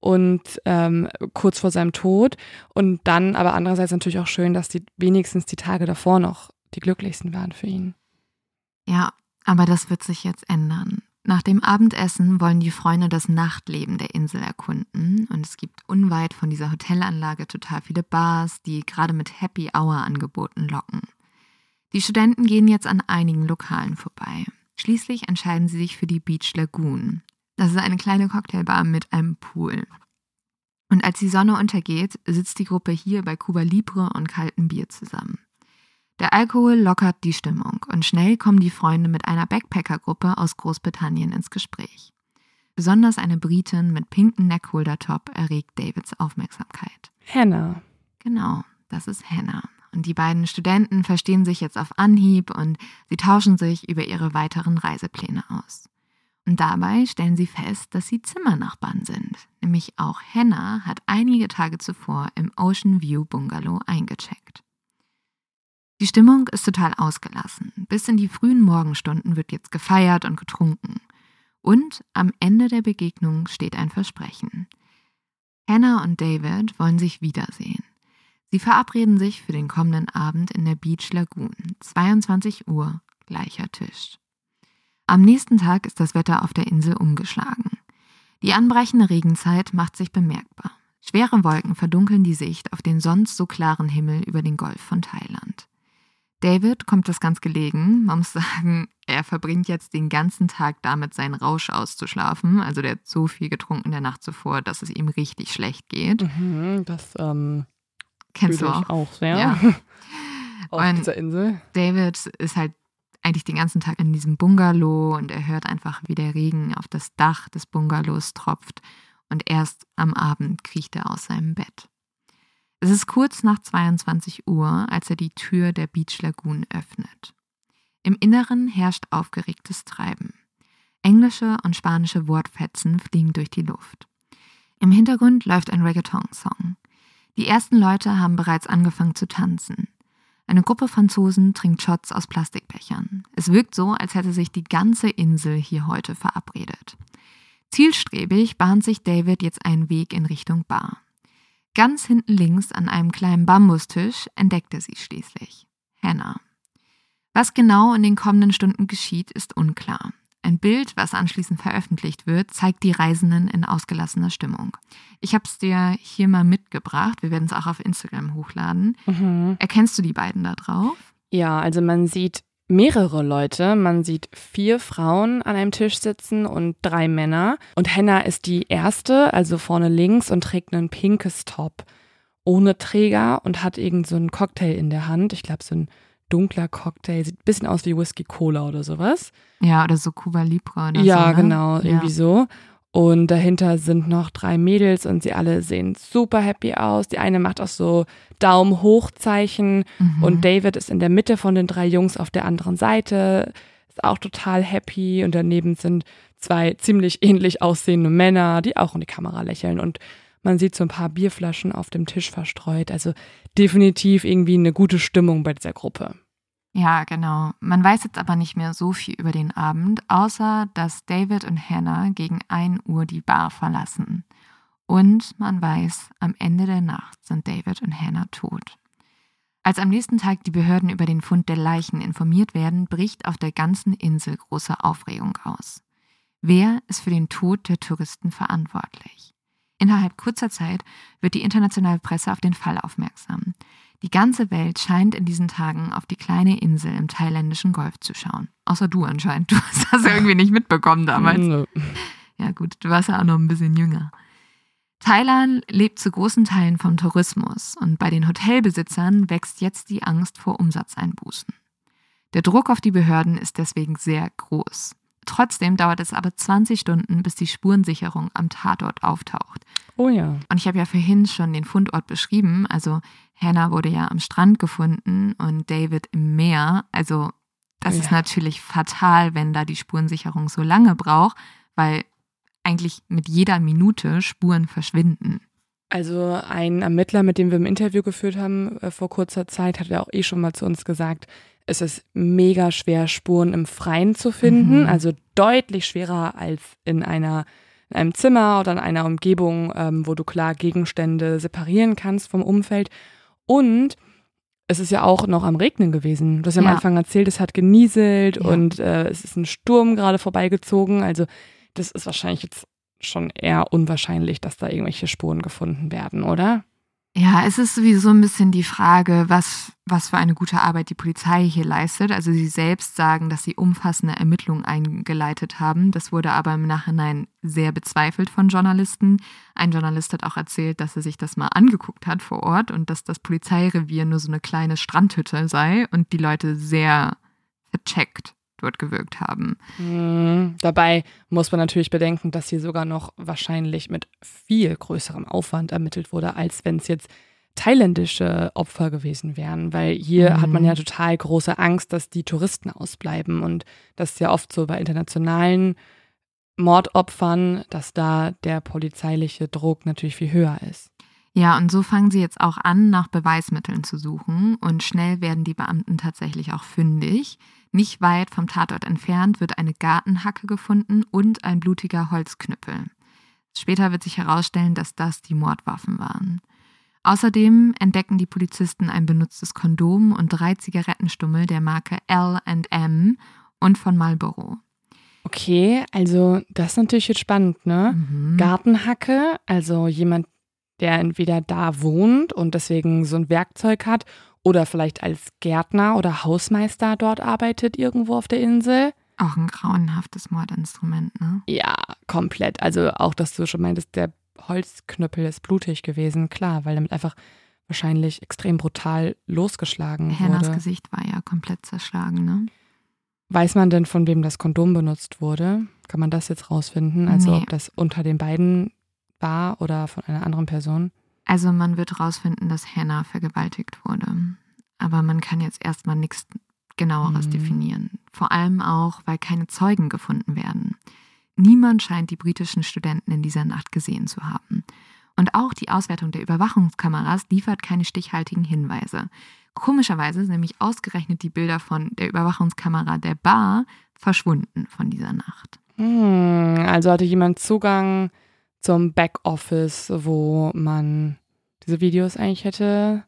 und ähm, kurz vor seinem Tod. Und dann aber andererseits natürlich auch schön, dass die wenigstens die Tage davor noch die glücklichsten waren für ihn. Ja, aber das wird sich jetzt ändern. Nach dem Abendessen wollen die Freunde das Nachtleben der Insel erkunden und es gibt unweit von dieser Hotelanlage total viele Bars, die gerade mit Happy Hour Angeboten locken. Die Studenten gehen jetzt an einigen Lokalen vorbei. Schließlich entscheiden sie sich für die Beach Lagoon. Das ist eine kleine Cocktailbar mit einem Pool. Und als die Sonne untergeht, sitzt die Gruppe hier bei Cuba Libre und kaltem Bier zusammen. Der Alkohol lockert die Stimmung und schnell kommen die Freunde mit einer Backpacker-Gruppe aus Großbritannien ins Gespräch. Besonders eine Britin mit pinkem Neckholder-Top erregt Davids Aufmerksamkeit. Hannah. Genau, das ist Hannah. Und die beiden Studenten verstehen sich jetzt auf Anhieb und sie tauschen sich über ihre weiteren Reisepläne aus. Und dabei stellen sie fest, dass sie Zimmernachbarn sind. Nämlich auch Hannah hat einige Tage zuvor im Ocean View Bungalow eingecheckt. Die Stimmung ist total ausgelassen. Bis in die frühen Morgenstunden wird jetzt gefeiert und getrunken. Und am Ende der Begegnung steht ein Versprechen. Hannah und David wollen sich wiedersehen. Sie verabreden sich für den kommenden Abend in der Beach Lagoon. 22 Uhr, gleicher Tisch. Am nächsten Tag ist das Wetter auf der Insel umgeschlagen. Die anbrechende Regenzeit macht sich bemerkbar. Schwere Wolken verdunkeln die Sicht auf den sonst so klaren Himmel über den Golf von Thailand. David kommt das ganz gelegen. Man muss sagen, er verbringt jetzt den ganzen Tag damit, seinen Rausch auszuschlafen. Also der hat so viel getrunken der Nacht zuvor, dass es ihm richtig schlecht geht. Mhm, das ähm, Kennst du auch? auch sehr. Ja. Auf Und- dieser Insel. David ist halt eigentlich den ganzen Tag in diesem Bungalow und er hört einfach, wie der Regen auf das Dach des Bungalows tropft und erst am Abend kriecht er aus seinem Bett. Es ist kurz nach 22 Uhr, als er die Tür der Beach Lagoon öffnet. Im Inneren herrscht aufgeregtes Treiben. Englische und spanische Wortfetzen fliegen durch die Luft. Im Hintergrund läuft ein Reggaeton-Song. Die ersten Leute haben bereits angefangen zu tanzen. Eine Gruppe Franzosen trinkt Shots aus Plastikbechern. Es wirkt so, als hätte sich die ganze Insel hier heute verabredet. Zielstrebig bahnt sich David jetzt einen Weg in Richtung Bar. Ganz hinten links an einem kleinen Bambustisch entdeckt er sie schließlich. Hannah. Was genau in den kommenden Stunden geschieht, ist unklar. Ein Bild, was anschließend veröffentlicht wird, zeigt die Reisenden in ausgelassener Stimmung. Ich habe es dir hier mal mitgebracht. Wir werden es auch auf Instagram hochladen. Mhm. Erkennst du die beiden da drauf? Ja, also man sieht mehrere Leute. Man sieht vier Frauen an einem Tisch sitzen und drei Männer. Und Henna ist die erste, also vorne links und trägt ein pinkes Top ohne Träger und hat irgend so einen Cocktail in der Hand. Ich glaube, so ein dunkler Cocktail. Sieht ein bisschen aus wie Whisky Cola oder sowas. Ja, oder so Cuba Libre oder ja, so. Ja, ne? genau, irgendwie ja. so. Und dahinter sind noch drei Mädels und sie alle sehen super happy aus. Die eine macht auch so Daumen hoch Zeichen mhm. und David ist in der Mitte von den drei Jungs auf der anderen Seite, ist auch total happy und daneben sind zwei ziemlich ähnlich aussehende Männer, die auch in die Kamera lächeln und man sieht so ein paar Bierflaschen auf dem Tisch verstreut. Also definitiv irgendwie eine gute Stimmung bei dieser Gruppe. Ja, genau. Man weiß jetzt aber nicht mehr so viel über den Abend, außer dass David und Hannah gegen 1 Uhr die Bar verlassen. Und man weiß, am Ende der Nacht sind David und Hannah tot. Als am nächsten Tag die Behörden über den Fund der Leichen informiert werden, bricht auf der ganzen Insel große Aufregung aus. Wer ist für den Tod der Touristen verantwortlich? Innerhalb kurzer Zeit wird die internationale Presse auf den Fall aufmerksam. Die ganze Welt scheint in diesen Tagen auf die kleine Insel im thailändischen Golf zu schauen. Außer du anscheinend. Du hast das irgendwie nicht mitbekommen damals. Ja gut, du warst ja auch noch ein bisschen jünger. Thailand lebt zu großen Teilen vom Tourismus und bei den Hotelbesitzern wächst jetzt die Angst vor Umsatzeinbußen. Der Druck auf die Behörden ist deswegen sehr groß. Trotzdem dauert es aber 20 Stunden, bis die Spurensicherung am Tatort auftaucht. Oh ja. Und ich habe ja vorhin schon den Fundort beschrieben. Also Hannah wurde ja am Strand gefunden und David im Meer. Also das oh ja. ist natürlich fatal, wenn da die Spurensicherung so lange braucht, weil eigentlich mit jeder Minute Spuren verschwinden. Also ein Ermittler, mit dem wir im Interview geführt haben äh, vor kurzer Zeit, hat ja auch eh schon mal zu uns gesagt, es ist mega schwer, Spuren im Freien zu finden. Mhm. Also deutlich schwerer als in einer in einem Zimmer oder in einer Umgebung, ähm, wo du klar Gegenstände separieren kannst vom Umfeld. Und es ist ja auch noch am Regnen gewesen. Du hast ja, ja. am Anfang erzählt, es hat genieselt ja. und äh, es ist ein Sturm gerade vorbeigezogen. Also das ist wahrscheinlich jetzt schon eher unwahrscheinlich, dass da irgendwelche Spuren gefunden werden, oder? Ja, es ist sowieso ein bisschen die Frage, was, was für eine gute Arbeit die Polizei hier leistet. Also sie selbst sagen, dass sie umfassende Ermittlungen eingeleitet haben. Das wurde aber im Nachhinein sehr bezweifelt von Journalisten. Ein Journalist hat auch erzählt, dass er sich das mal angeguckt hat vor Ort und dass das Polizeirevier nur so eine kleine Strandhütte sei und die Leute sehr vercheckt dort gewirkt haben. Mhm. Dabei muss man natürlich bedenken, dass hier sogar noch wahrscheinlich mit viel größerem Aufwand ermittelt wurde, als wenn es jetzt thailändische Opfer gewesen wären, weil hier mhm. hat man ja total große Angst, dass die Touristen ausbleiben und das ist ja oft so bei internationalen Mordopfern, dass da der polizeiliche Druck natürlich viel höher ist. Ja, und so fangen sie jetzt auch an, nach Beweismitteln zu suchen und schnell werden die Beamten tatsächlich auch fündig. Nicht weit vom Tatort entfernt wird eine Gartenhacke gefunden und ein blutiger Holzknüppel. Später wird sich herausstellen, dass das die Mordwaffen waren. Außerdem entdecken die Polizisten ein benutztes Kondom und drei Zigarettenstummel der Marke L&M und von Marlboro. Okay, also das ist natürlich jetzt spannend, ne? Mhm. Gartenhacke, also jemand, der entweder da wohnt und deswegen so ein Werkzeug hat oder vielleicht als Gärtner oder Hausmeister dort arbeitet irgendwo auf der Insel. Auch ein grauenhaftes Mordinstrument, ne? Ja, komplett. Also auch, dass du schon meintest, der Holzknüppel ist blutig gewesen, klar, weil damit einfach wahrscheinlich extrem brutal losgeschlagen Hennas wurde. Gesicht war ja komplett zerschlagen, ne? Weiß man denn, von wem das Kondom benutzt wurde? Kann man das jetzt rausfinden? Also nee. ob das unter den beiden war oder von einer anderen Person? Also man wird rausfinden, dass Hannah vergewaltigt wurde. Aber man kann jetzt erstmal nichts genaueres Mhm. definieren. Vor allem auch, weil keine Zeugen gefunden werden. Niemand scheint die britischen Studenten in dieser Nacht gesehen zu haben. Und auch die Auswertung der Überwachungskameras liefert keine stichhaltigen Hinweise. Komischerweise sind nämlich ausgerechnet die Bilder von der Überwachungskamera der Bar verschwunden von dieser Nacht. Hm, also hatte jemand Zugang zum Backoffice, wo man diese Videos eigentlich hätte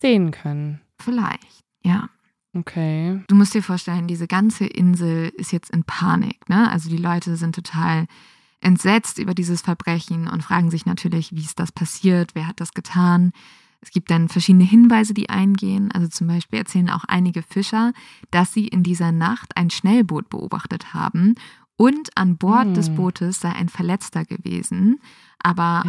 sehen können. Vielleicht, ja. Okay. Du musst dir vorstellen, diese ganze Insel ist jetzt in Panik. Ne? Also die Leute sind total entsetzt über dieses Verbrechen und fragen sich natürlich, wie ist das passiert, wer hat das getan. Es gibt dann verschiedene Hinweise, die eingehen. Also zum Beispiel erzählen auch einige Fischer, dass sie in dieser Nacht ein Schnellboot beobachtet haben und an Bord Hm. des Bootes sei ein Verletzter gewesen. Aber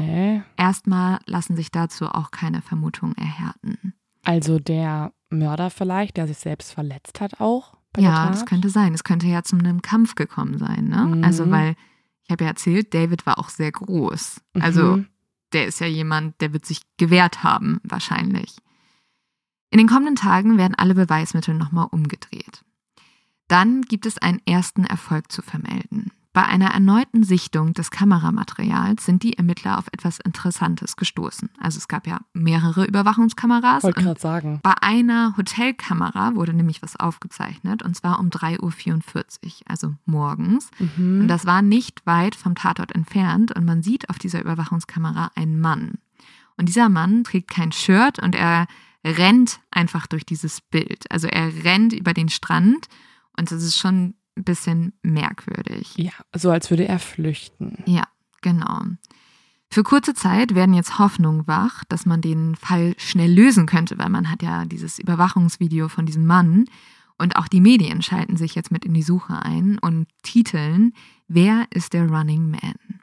erstmal lassen sich dazu auch keine Vermutungen erhärten. Also der Mörder vielleicht, der sich selbst verletzt hat auch bei Ja, das könnte sein. Es könnte ja zu einem Kampf gekommen sein. Ne? Mhm. Also, weil ich habe ja erzählt, David war auch sehr groß. Also, Mhm. der ist ja jemand, der wird sich gewehrt haben, wahrscheinlich. In den kommenden Tagen werden alle Beweismittel nochmal umgedreht. Dann gibt es einen ersten Erfolg zu vermelden. Bei einer erneuten Sichtung des Kameramaterials sind die Ermittler auf etwas Interessantes gestoßen. Also es gab ja mehrere Überwachungskameras. Wollte gerade sagen. bei einer Hotelkamera wurde nämlich was aufgezeichnet und zwar um 3.44 Uhr, also morgens. Mhm. Und das war nicht weit vom Tatort entfernt und man sieht auf dieser Überwachungskamera einen Mann. Und dieser Mann trägt kein Shirt und er rennt einfach durch dieses Bild. Also er rennt über den Strand und das ist schon ein bisschen merkwürdig. ja, so als würde er flüchten. Ja, genau. Für kurze Zeit werden jetzt Hoffnungen wach, dass man den Fall schnell lösen könnte, weil man hat ja dieses Überwachungsvideo von diesem Mann und auch die Medien schalten sich jetzt mit in die Suche ein und titeln, wer ist der Running Man?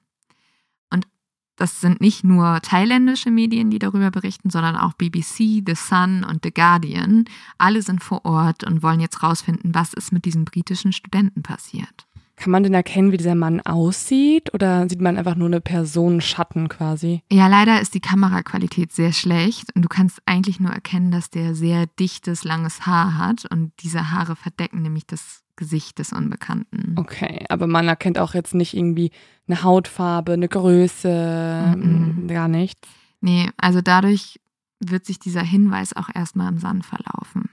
Das sind nicht nur thailändische Medien, die darüber berichten, sondern auch BBC, The Sun und The Guardian. Alle sind vor Ort und wollen jetzt rausfinden, was ist mit diesem britischen Studenten passiert. Kann man denn erkennen, wie dieser Mann aussieht? Oder sieht man einfach nur eine Person Schatten quasi? Ja, leider ist die Kameraqualität sehr schlecht und du kannst eigentlich nur erkennen, dass der sehr dichtes, langes Haar hat und diese Haare verdecken nämlich das Gesicht des Unbekannten. Okay, aber man erkennt auch jetzt nicht irgendwie eine Hautfarbe, eine Größe, Mhm. mm, gar nichts. Nee, also dadurch wird sich dieser Hinweis auch erstmal im Sand verlaufen.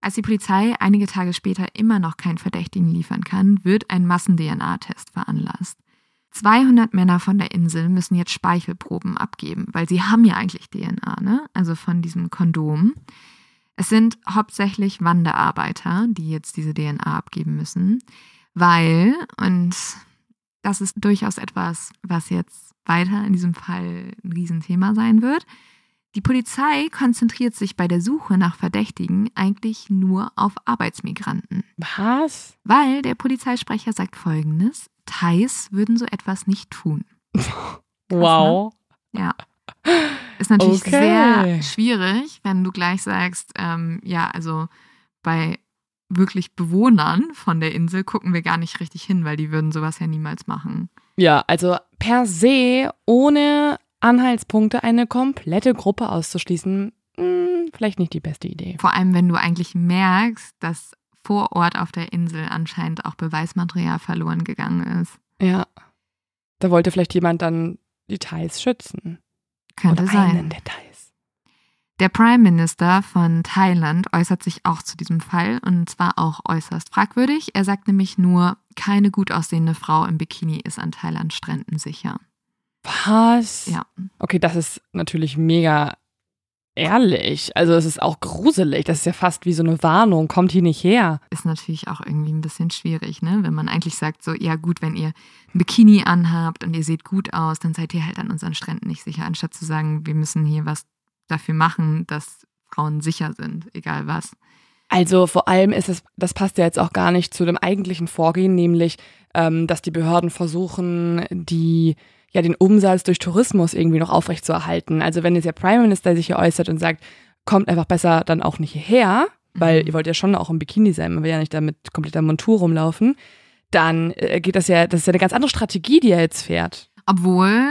Als die Polizei einige Tage später immer noch keinen Verdächtigen liefern kann, wird ein Massen-DNA-Test veranlasst. 200 Männer von der Insel müssen jetzt Speichelproben abgeben, weil sie haben ja eigentlich DNA, ne? Also von diesem Kondom. Es sind hauptsächlich Wanderarbeiter, die jetzt diese DNA abgeben müssen, weil, und das ist durchaus etwas, was jetzt weiter in diesem Fall ein Riesenthema sein wird, die Polizei konzentriert sich bei der Suche nach Verdächtigen eigentlich nur auf Arbeitsmigranten. Was? Weil der Polizeisprecher sagt folgendes: Thais würden so etwas nicht tun. Wow. Ja. Ist natürlich Okay. sehr schwierig, wenn du gleich sagst, ähm, ja, also bei wirklich Bewohnern von der Insel gucken wir gar nicht richtig hin, weil die würden sowas ja niemals machen. Ja, also per se ohne Anhaltspunkte eine komplette Gruppe auszuschließen, mh, vielleicht nicht die beste Idee. Vor allem, wenn du eigentlich merkst, dass vor Ort auf der Insel anscheinend auch Beweismaterial verloren gegangen ist. Ja. Da wollte vielleicht jemand dann die Thais schützen. Könnte Oder sein. einen der Thais. Der Prime Minister von Thailand äußert sich auch zu diesem Fall und zwar auch äußerst fragwürdig. Er sagt nämlich nur, keine gut aussehende Frau im Bikini ist an Thailands Stränden sicher. Was? Ja. Okay, das ist natürlich mega ehrlich. Also es ist auch gruselig. Das ist ja fast wie so eine Warnung. Kommt hier nicht her. Ist natürlich auch irgendwie ein bisschen schwierig, ne? Wenn man eigentlich sagt, so, ja gut, wenn ihr ein Bikini anhabt und ihr seht gut aus, dann seid ihr halt an unseren Stränden nicht sicher, anstatt zu sagen, wir müssen hier was dafür machen, dass Frauen sicher sind, egal was. Also vor allem ist es, das passt ja jetzt auch gar nicht zu dem eigentlichen Vorgehen, nämlich, ähm, dass die Behörden versuchen, die ja den Umsatz durch Tourismus irgendwie noch aufrechtzuerhalten. Also wenn jetzt der Prime Minister sich hier äußert und sagt, kommt einfach besser dann auch nicht hierher, weil Mhm. ihr wollt ja schon auch im Bikini sein, man will ja nicht da mit kompletter Montur rumlaufen, dann äh, geht das ja, das ist ja eine ganz andere Strategie, die er jetzt fährt. Obwohl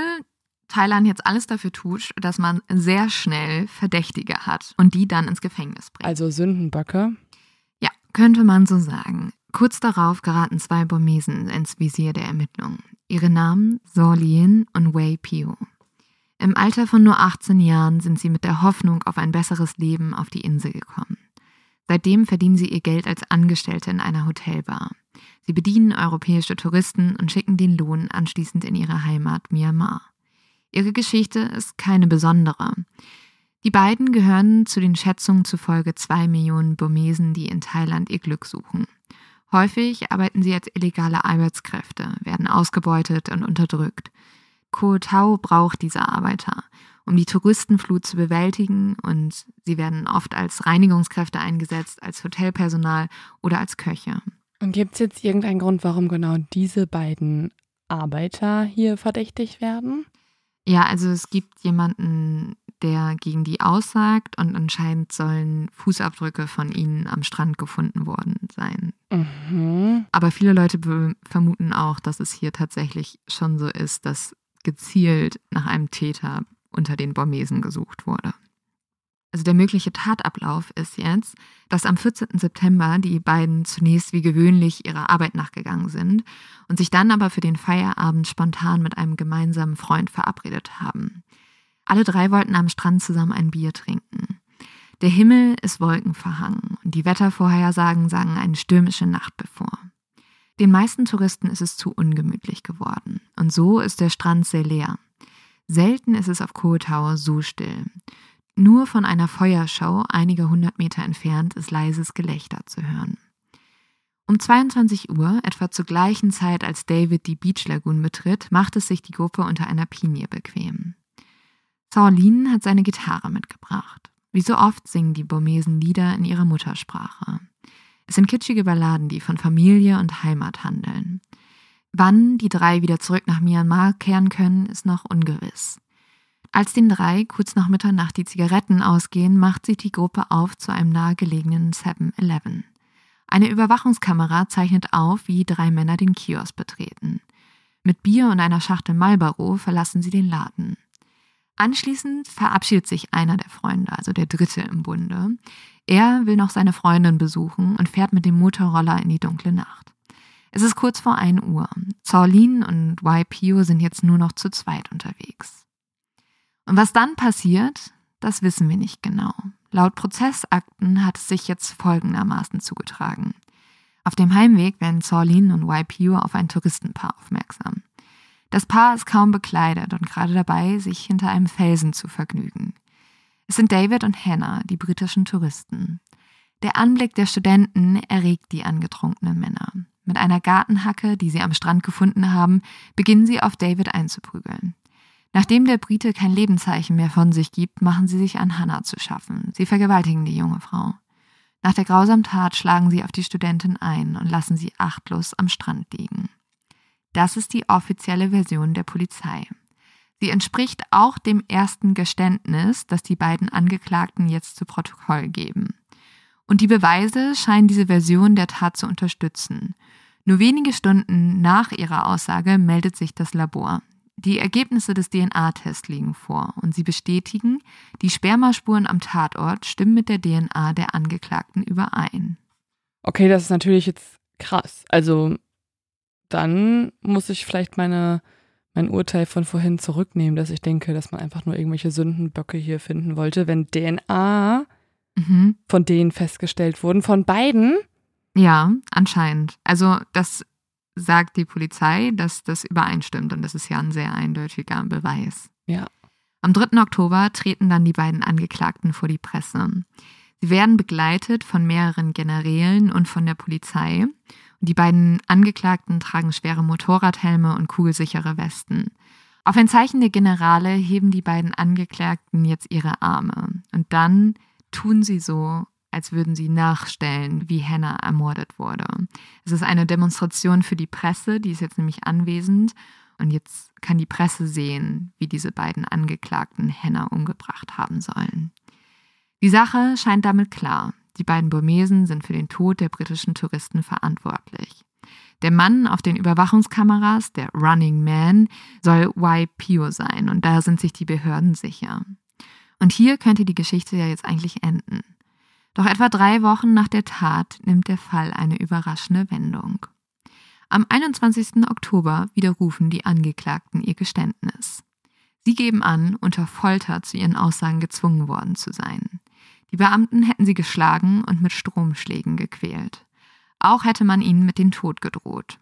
Thailand jetzt alles dafür tut, dass man sehr schnell Verdächtige hat und die dann ins Gefängnis bringt. Also Sündenböcke. Könnte man so sagen. Kurz darauf geraten zwei Burmesen ins Visier der Ermittlungen. Ihre Namen Lien und Wei Pio. Im Alter von nur 18 Jahren sind sie mit der Hoffnung auf ein besseres Leben auf die Insel gekommen. Seitdem verdienen sie ihr Geld als Angestellte in einer Hotelbar. Sie bedienen europäische Touristen und schicken den Lohn anschließend in ihre Heimat Myanmar. Ihre Geschichte ist keine besondere. Die beiden gehören zu den Schätzungen zufolge zwei Millionen Burmesen, die in Thailand ihr Glück suchen. Häufig arbeiten sie als illegale Arbeitskräfte, werden ausgebeutet und unterdrückt. Koh Tao braucht diese Arbeiter, um die Touristenflut zu bewältigen und sie werden oft als Reinigungskräfte eingesetzt, als Hotelpersonal oder als Köche. Und gibt es jetzt irgendeinen Grund, warum genau diese beiden Arbeiter hier verdächtig werden? Ja, also es gibt jemanden, der gegen die aussagt und anscheinend sollen Fußabdrücke von ihnen am Strand gefunden worden sein. Mhm. Aber viele Leute vermuten auch, dass es hier tatsächlich schon so ist, dass gezielt nach einem Täter unter den Bormesen gesucht wurde. Also der mögliche Tatablauf ist jetzt, dass am 14. September die beiden zunächst wie gewöhnlich ihrer Arbeit nachgegangen sind und sich dann aber für den Feierabend spontan mit einem gemeinsamen Freund verabredet haben. Alle drei wollten am Strand zusammen ein Bier trinken. Der Himmel ist wolkenverhangen und die Wettervorhersagen sagen eine stürmische Nacht bevor. Den meisten Touristen ist es zu ungemütlich geworden und so ist der Strand sehr leer. Selten ist es auf Koh Tao so still. Nur von einer Feuerschau einige hundert Meter entfernt ist leises Gelächter zu hören. Um 22 Uhr, etwa zur gleichen Zeit, als David die Beach Lagoon betritt, macht es sich die Gruppe unter einer Pinie bequem. Saulin hat seine Gitarre mitgebracht. Wie so oft singen die Burmesen Lieder in ihrer Muttersprache. Es sind kitschige Balladen, die von Familie und Heimat handeln. Wann die drei wieder zurück nach Myanmar kehren können, ist noch ungewiss. Als den drei kurz nach Mitternacht die Zigaretten ausgehen, macht sich die Gruppe auf zu einem nahegelegenen 7-Eleven. Eine Überwachungskamera zeichnet auf, wie drei Männer den Kiosk betreten. Mit Bier und einer Schachtel Marlboro verlassen sie den Laden. Anschließend verabschiedet sich einer der Freunde, also der dritte im Bunde. Er will noch seine Freundin besuchen und fährt mit dem Motorroller in die dunkle Nacht. Es ist kurz vor 1 Uhr. Zorlin und YPO sind jetzt nur noch zu zweit unterwegs. Und was dann passiert, das wissen wir nicht genau. Laut Prozessakten hat es sich jetzt folgendermaßen zugetragen. Auf dem Heimweg werden Zorlin und YPU auf ein Touristenpaar aufmerksam. Das Paar ist kaum bekleidet und gerade dabei, sich hinter einem Felsen zu vergnügen. Es sind David und Hannah, die britischen Touristen. Der Anblick der Studenten erregt die angetrunkenen Männer. Mit einer Gartenhacke, die sie am Strand gefunden haben, beginnen sie auf David einzuprügeln. Nachdem der Brite kein Lebenszeichen mehr von sich gibt, machen sie sich an Hannah zu schaffen. Sie vergewaltigen die junge Frau. Nach der grausamen Tat schlagen sie auf die Studentin ein und lassen sie achtlos am Strand liegen. Das ist die offizielle Version der Polizei. Sie entspricht auch dem ersten Geständnis, das die beiden Angeklagten jetzt zu Protokoll geben. Und die Beweise scheinen diese Version der Tat zu unterstützen. Nur wenige Stunden nach ihrer Aussage meldet sich das Labor. Die Ergebnisse des DNA-Tests liegen vor und sie bestätigen, die Spermaspuren am Tatort stimmen mit der DNA der Angeklagten überein. Okay, das ist natürlich jetzt krass. Also dann muss ich vielleicht meine, mein Urteil von vorhin zurücknehmen, dass ich denke, dass man einfach nur irgendwelche Sündenböcke hier finden wollte, wenn DNA mhm. von denen festgestellt wurden, von beiden. Ja, anscheinend. Also das sagt die Polizei, dass das übereinstimmt und das ist ja ein sehr eindeutiger Beweis. Ja. Am 3. Oktober treten dann die beiden Angeklagten vor die Presse. Sie werden begleitet von mehreren Generälen und von der Polizei. Die beiden Angeklagten tragen schwere Motorradhelme und kugelsichere Westen. Auf ein Zeichen der Generale heben die beiden Angeklagten jetzt ihre Arme. Und dann tun sie so, als würden sie nachstellen, wie Hannah ermordet wurde. Es ist eine Demonstration für die Presse, die ist jetzt nämlich anwesend. Und jetzt kann die Presse sehen, wie diese beiden Angeklagten Hannah umgebracht haben sollen. Die Sache scheint damit klar. Die beiden Burmesen sind für den Tod der britischen Touristen verantwortlich. Der Mann auf den Überwachungskameras, der Running Man, soll Y Pio sein und da sind sich die Behörden sicher. Und hier könnte die Geschichte ja jetzt eigentlich enden. Doch etwa drei Wochen nach der Tat nimmt der Fall eine überraschende Wendung. Am 21. Oktober widerrufen die Angeklagten ihr Geständnis. Sie geben an, unter Folter zu ihren Aussagen gezwungen worden zu sein. Die Beamten hätten sie geschlagen und mit Stromschlägen gequält. Auch hätte man ihnen mit dem Tod gedroht.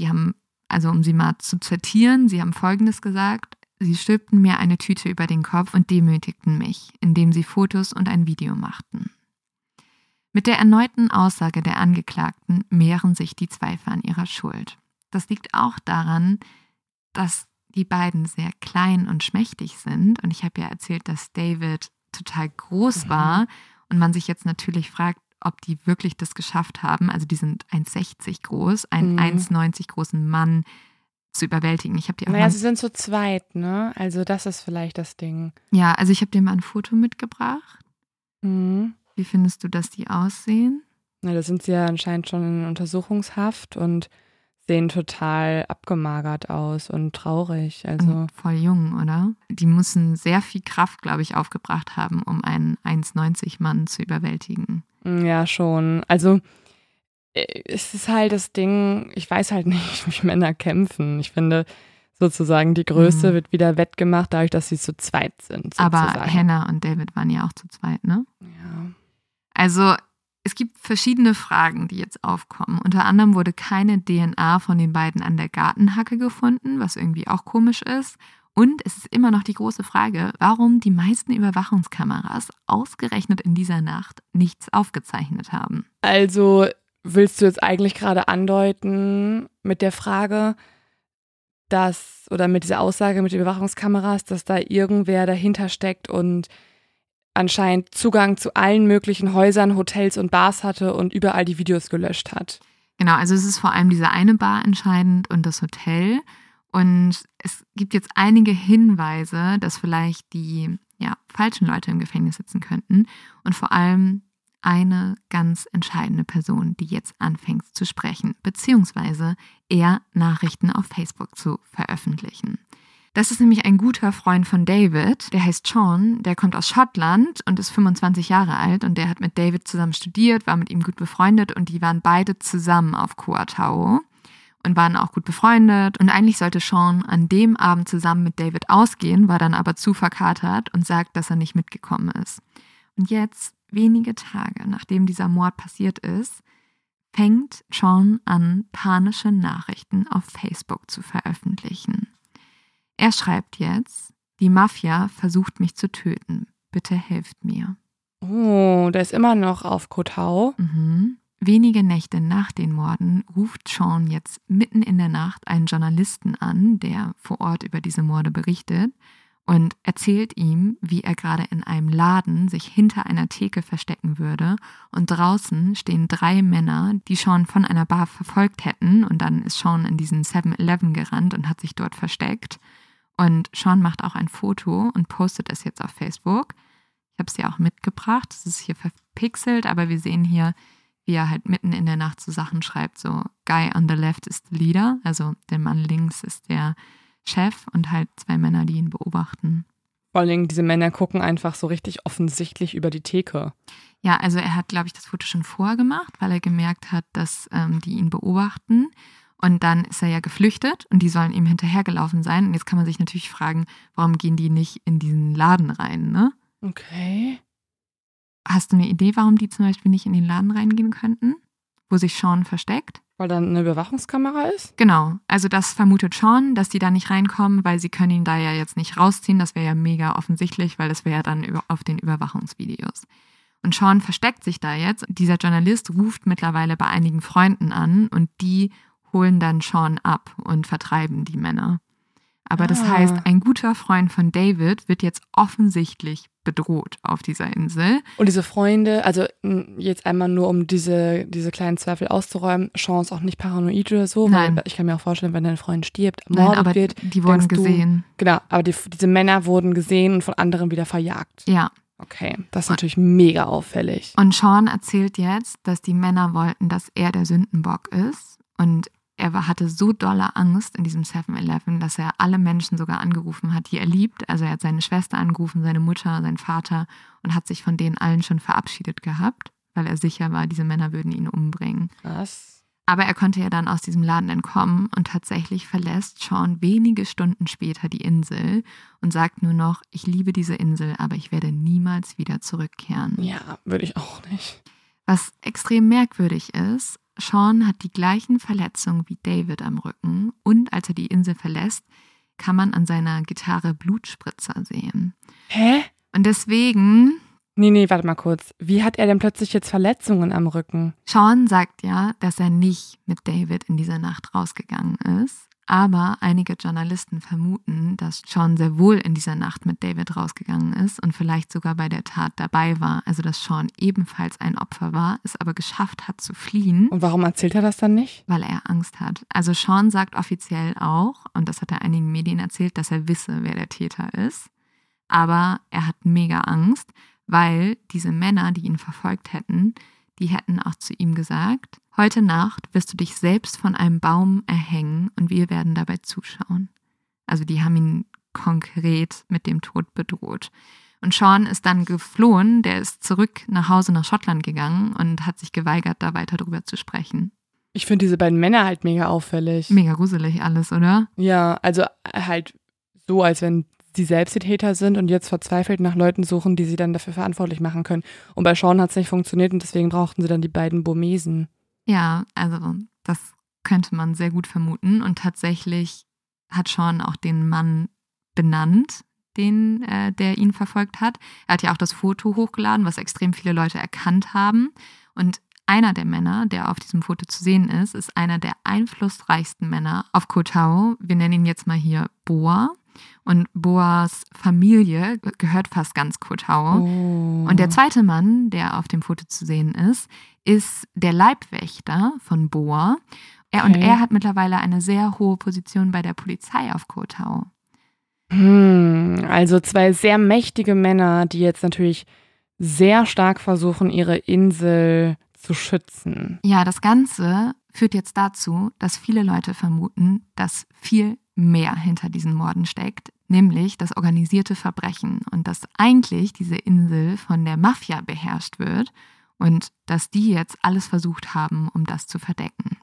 Die haben, also um sie mal zu zitieren, sie haben Folgendes gesagt. Sie stülpten mir eine Tüte über den Kopf und demütigten mich, indem sie Fotos und ein Video machten. Mit der erneuten Aussage der Angeklagten mehren sich die Zweifel an ihrer Schuld. Das liegt auch daran, dass die beiden sehr klein und schmächtig sind. Und ich habe ja erzählt, dass David total groß mhm. war und man sich jetzt natürlich fragt, ob die wirklich das geschafft haben. Also die sind 1,60 groß, einen mhm. 1,90 großen Mann zu überwältigen. Ich habe die auch Naja, sie sind zu zweit, ne? Also das ist vielleicht das Ding. Ja, also ich habe dir mal ein Foto mitgebracht. Mhm. Wie findest du, dass die aussehen? Na, da sind sie ja anscheinend schon in Untersuchungshaft und sehen total abgemagert aus und traurig. Also und voll jung, oder? Die müssen sehr viel Kraft, glaube ich, aufgebracht haben, um einen 1,90 Mann zu überwältigen. Mm, ja, schon. Also äh, es ist halt das Ding, ich weiß halt nicht, wie Männer kämpfen. Ich finde sozusagen die Größe mhm. wird wieder wettgemacht, dadurch, dass sie zu zweit sind. Sozusagen. Aber Hannah und David waren ja auch zu zweit, ne? Ja. Also es gibt verschiedene Fragen, die jetzt aufkommen. Unter anderem wurde keine DNA von den beiden an der Gartenhacke gefunden, was irgendwie auch komisch ist. Und es ist immer noch die große Frage, warum die meisten Überwachungskameras ausgerechnet in dieser Nacht nichts aufgezeichnet haben. Also willst du jetzt eigentlich gerade andeuten mit der Frage, dass, oder mit dieser Aussage mit den Überwachungskameras, dass da irgendwer dahinter steckt und anscheinend Zugang zu allen möglichen Häusern, Hotels und Bars hatte und überall die Videos gelöscht hat. Genau, also es ist vor allem diese eine Bar entscheidend und das Hotel. Und es gibt jetzt einige Hinweise, dass vielleicht die ja, falschen Leute im Gefängnis sitzen könnten. Und vor allem eine ganz entscheidende Person, die jetzt anfängt zu sprechen, beziehungsweise eher Nachrichten auf Facebook zu veröffentlichen. Das ist nämlich ein guter Freund von David, der heißt Sean, der kommt aus Schottland und ist 25 Jahre alt und der hat mit David zusammen studiert, war mit ihm gut befreundet und die waren beide zusammen auf Koatau und waren auch gut befreundet. Und eigentlich sollte Sean an dem Abend zusammen mit David ausgehen, war dann aber zu verkatert und sagt, dass er nicht mitgekommen ist. Und jetzt, wenige Tage nachdem dieser Mord passiert ist, fängt Sean an, panische Nachrichten auf Facebook zu veröffentlichen. Er schreibt jetzt, die Mafia versucht mich zu töten. Bitte helft mir. Oh, der ist immer noch auf Kotau. Mhm. Wenige Nächte nach den Morden ruft Sean jetzt mitten in der Nacht einen Journalisten an, der vor Ort über diese Morde berichtet und erzählt ihm, wie er gerade in einem Laden sich hinter einer Theke verstecken würde und draußen stehen drei Männer, die Sean von einer Bar verfolgt hätten und dann ist Sean in diesen 7-Eleven gerannt und hat sich dort versteckt und Sean macht auch ein Foto und postet es jetzt auf Facebook. Ich habe es dir auch mitgebracht. Es ist hier verpixelt, aber wir sehen hier, wie er halt mitten in der Nacht so Sachen schreibt, so Guy on the left is the leader, also der Mann links ist der Chef und halt zwei Männer, die ihn beobachten. Vor allen Dingen, diese Männer gucken einfach so richtig offensichtlich über die Theke. Ja, also er hat, glaube ich, das Foto schon vorgemacht, weil er gemerkt hat, dass ähm, die ihn beobachten. Und dann ist er ja geflüchtet und die sollen ihm hinterhergelaufen sein. Und jetzt kann man sich natürlich fragen, warum gehen die nicht in diesen Laden rein, ne? Okay. Hast du eine Idee, warum die zum Beispiel nicht in den Laden reingehen könnten, wo sich Sean versteckt? Weil da eine Überwachungskamera ist? Genau. Also das vermutet Sean, dass die da nicht reinkommen, weil sie können ihn da ja jetzt nicht rausziehen. Das wäre ja mega offensichtlich, weil das wäre ja dann auf den Überwachungsvideos. Und Sean versteckt sich da jetzt. Dieser Journalist ruft mittlerweile bei einigen Freunden an und die holen dann Sean ab und vertreiben die Männer. Aber ah. das heißt, ein guter Freund von David wird jetzt offensichtlich bedroht auf dieser Insel. Und diese Freunde, also jetzt einmal nur um diese, diese kleinen Zweifel auszuräumen, Sean ist auch nicht paranoid oder so, Nein. weil ich kann mir auch vorstellen, wenn dein Freund stirbt, ermordet wird. Die wurden gesehen. Du, genau, aber die, diese Männer wurden gesehen und von anderen wieder verjagt. Ja. Okay, das ist natürlich mega auffällig. Und Sean erzählt jetzt, dass die Männer wollten, dass er der Sündenbock ist und er war, hatte so dolle Angst in diesem 7-Eleven, dass er alle Menschen sogar angerufen hat, die er liebt. Also er hat seine Schwester angerufen, seine Mutter, seinen Vater und hat sich von denen allen schon verabschiedet gehabt, weil er sicher war, diese Männer würden ihn umbringen. Krass. Aber er konnte ja dann aus diesem Laden entkommen und tatsächlich verlässt Sean wenige Stunden später die Insel und sagt nur noch, ich liebe diese Insel, aber ich werde niemals wieder zurückkehren. Ja, würde ich auch nicht. Was extrem merkwürdig ist, Sean hat die gleichen Verletzungen wie David am Rücken und als er die Insel verlässt, kann man an seiner Gitarre Blutspritzer sehen. Hä? Und deswegen Nee, nee, warte mal kurz. Wie hat er denn plötzlich jetzt Verletzungen am Rücken? Sean sagt ja, dass er nicht mit David in dieser Nacht rausgegangen ist. Aber einige Journalisten vermuten, dass Sean sehr wohl in dieser Nacht mit David rausgegangen ist und vielleicht sogar bei der Tat dabei war. Also dass Sean ebenfalls ein Opfer war, es aber geschafft hat zu fliehen. Und warum erzählt er das dann nicht? Weil er Angst hat. Also Sean sagt offiziell auch, und das hat er einigen Medien erzählt, dass er wisse, wer der Täter ist. Aber er hat mega Angst, weil diese Männer, die ihn verfolgt hätten, die hätten auch zu ihm gesagt, heute Nacht wirst du dich selbst von einem Baum erhängen und wir werden dabei zuschauen. Also die haben ihn konkret mit dem Tod bedroht. Und Sean ist dann geflohen, der ist zurück nach Hause nach Schottland gegangen und hat sich geweigert, da weiter drüber zu sprechen. Ich finde diese beiden Männer halt mega auffällig. Mega gruselig alles, oder? Ja, also halt so, als wenn sie selbst die Täter sind und jetzt verzweifelt nach Leuten suchen, die sie dann dafür verantwortlich machen können. Und bei Sean hat es nicht funktioniert und deswegen brauchten sie dann die beiden Burmesen. Ja, also das könnte man sehr gut vermuten. Und tatsächlich hat Sean auch den Mann benannt, den, äh, der ihn verfolgt hat. Er hat ja auch das Foto hochgeladen, was extrem viele Leute erkannt haben. Und einer der Männer, der auf diesem Foto zu sehen ist, ist einer der einflussreichsten Männer auf Koh Tao. Wir nennen ihn jetzt mal hier Boa. Und Boas Familie gehört fast ganz Kotau. Oh. Und der zweite Mann, der auf dem Foto zu sehen ist, ist der Leibwächter von Boa. Er und Okay. er hat mittlerweile eine sehr hohe Position bei der Polizei auf Kotau. Hm, also zwei sehr mächtige Männer, die jetzt natürlich sehr stark versuchen, ihre Insel zu schützen. Ja, das Ganze führt jetzt dazu, dass viele Leute vermuten, dass viel mehr hinter diesen Morden steckt, nämlich das organisierte Verbrechen und dass eigentlich diese Insel von der Mafia beherrscht wird und dass die jetzt alles versucht haben, um das zu verdecken.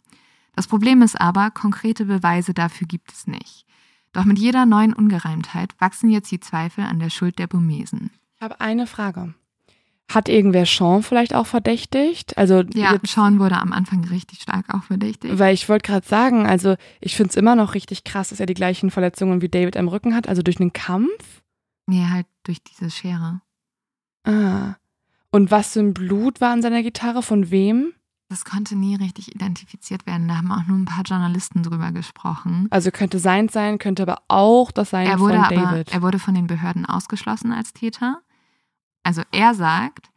Das Problem ist aber, konkrete Beweise dafür gibt es nicht. Doch mit jeder neuen Ungereimtheit wachsen jetzt die Zweifel an der Schuld der Burmesen. Ich habe eine Frage. Hat irgendwer Sean vielleicht auch verdächtigt? Also Ja, jetzt, Sean wurde am Anfang richtig stark auch verdächtigt. weil ich wollte gerade sagen, also ich finde es immer noch richtig krass, dass er die gleichen Verletzungen wie David am Rücken hat, also durch einen Kampf. Nee, halt durch diese Schere. Ah. Und was für ein Blut war an seiner Gitarre? Von wem? Das konnte nie richtig identifiziert werden. Da haben auch nur ein paar Journalisten drüber gesprochen. Also könnte sein sein, könnte aber auch das sein Er wurde von aber, David. er wurde von den Behörden ausgeschlossen als Täter. Also er sagt,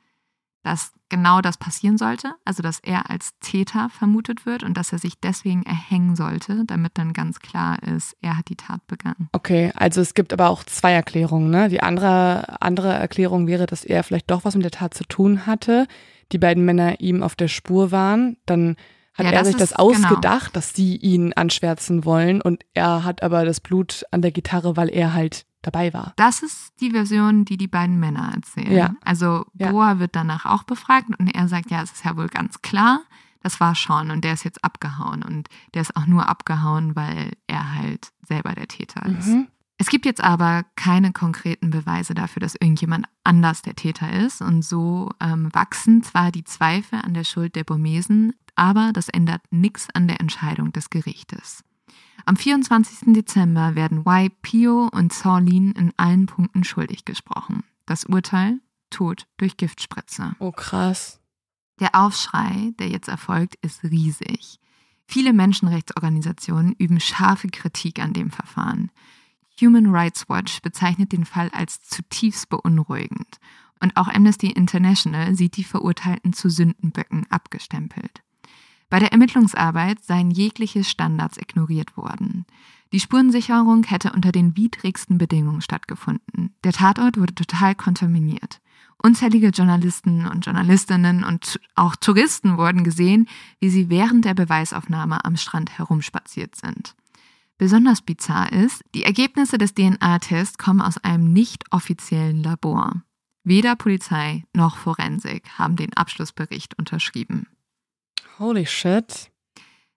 dass genau das passieren sollte, also dass er als Täter vermutet wird und dass er sich deswegen erhängen sollte, damit dann ganz klar ist, er hat die Tat begangen. Okay, also es gibt aber auch zwei Erklärungen. Ne? Die andere, andere Erklärung wäre, dass er vielleicht doch was mit der Tat zu tun hatte, die beiden Männer ihm auf der Spur waren. Dann hat Ja, er das sich das ist- genau. ausgedacht, dass sie ihn anschwärzen wollen und er hat aber das Blut an der Gitarre, weil er halt dabei war. Das ist die Version, die die beiden Männer erzählen. Ja. Also Ja. Boa wird danach auch befragt und er sagt, ja, es ist ja wohl ganz klar, das war Sean und der ist jetzt abgehauen und der ist auch nur abgehauen, weil er halt selber der Täter ist. Mhm. Es gibt jetzt aber keine konkreten Beweise dafür, dass irgendjemand anders der Täter ist. Und so ähm, wachsen zwar die Zweifel an der Schuld der Burmesen, aber das ändert nichts an der Entscheidung des Gerichtes. Am 24. Dezember werden Y, Pio und Saulin in allen Punkten schuldig gesprochen. Das Urteil? Tod durch Giftspritze. Oh, krass. Der Aufschrei, der jetzt erfolgt, ist riesig. Viele Menschenrechtsorganisationen üben scharfe Kritik an dem Verfahren. Human Rights Watch bezeichnet den Fall als zutiefst beunruhigend. Und auch Amnesty International sieht die Verurteilten zu Sündenböcken abgestempelt. Bei der Ermittlungsarbeit seien jegliche Standards ignoriert worden. Die Spurensicherung hätte unter den widrigsten Bedingungen stattgefunden. Der Tatort wurde total kontaminiert. Unzählige Journalisten und Journalistinnen und auch Touristen wurden gesehen, wie sie während der Beweisaufnahme am Strand herumspaziert sind. Besonders bizarr ist, die Ergebnisse des DNA-Tests kommen aus einem nicht offiziellen Labor. Weder Polizei noch Forensik haben den Abschlussbericht unterschrieben. Holy shit.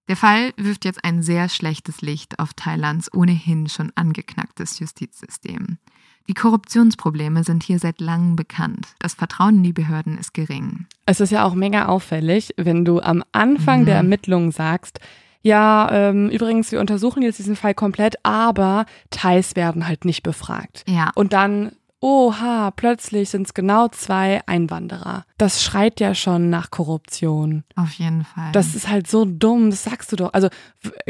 Der Fall wirft jetzt ein sehr schlechtes Licht auf Thailands ohnehin schon angeknacktes Justizsystem. Die Korruptionsprobleme sind hier seit langem bekannt. Das Vertrauen in die Behörden ist gering. Es ist ja auch mega auffällig, wenn du am Anfang mhm. der Ermittlungen sagst, ja, ähm, übrigens, wir untersuchen jetzt diesen Fall komplett, aber Thais werden halt nicht befragt. Ja. Und dann oha, plötzlich sind es genau zwei Einwanderer. Das schreit ja schon nach Korruption. Auf jeden Fall. Das ist halt so dumm, das sagst du doch. Also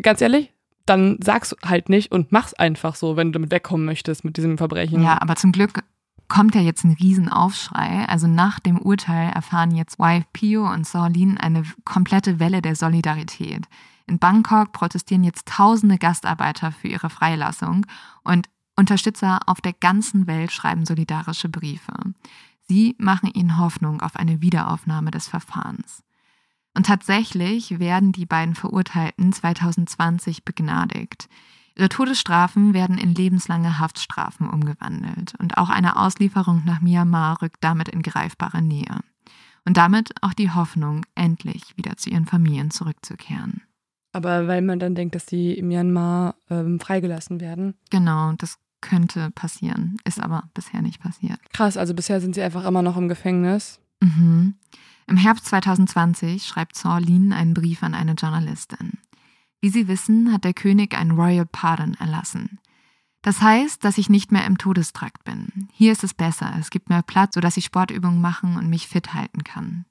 ganz ehrlich, dann sag's halt nicht und mach's einfach so, wenn du damit wegkommen möchtest mit diesem Verbrechen. Ja, aber zum Glück kommt ja jetzt ein Riesenaufschrei. Also nach dem Urteil erfahren jetzt Wife Pio und Saulin eine komplette Welle der Solidarität. In Bangkok protestieren jetzt tausende Gastarbeiter für ihre Freilassung und Unterstützer auf der ganzen Welt schreiben solidarische Briefe. Sie machen ihnen Hoffnung auf eine Wiederaufnahme des Verfahrens. Und tatsächlich werden die beiden Verurteilten 2020 begnadigt. Ihre Todesstrafen werden in lebenslange Haftstrafen umgewandelt und auch eine Auslieferung nach Myanmar rückt damit in greifbare Nähe. Und damit auch die Hoffnung, endlich wieder zu ihren Familien zurückzukehren. Aber weil man dann denkt, dass die in Myanmar ähm, freigelassen werden. Genau, das könnte passieren, ist aber bisher nicht passiert. Krass, also bisher sind sie einfach immer noch im Gefängnis. Mhm. Im Herbst 2020 schreibt Sorlin einen Brief an eine Journalistin. Wie Sie wissen, hat der König einen Royal Pardon erlassen. Das heißt, dass ich nicht mehr im Todestrakt bin. Hier ist es besser, es gibt mehr Platz, sodass ich Sportübungen machen und mich fit halten kann.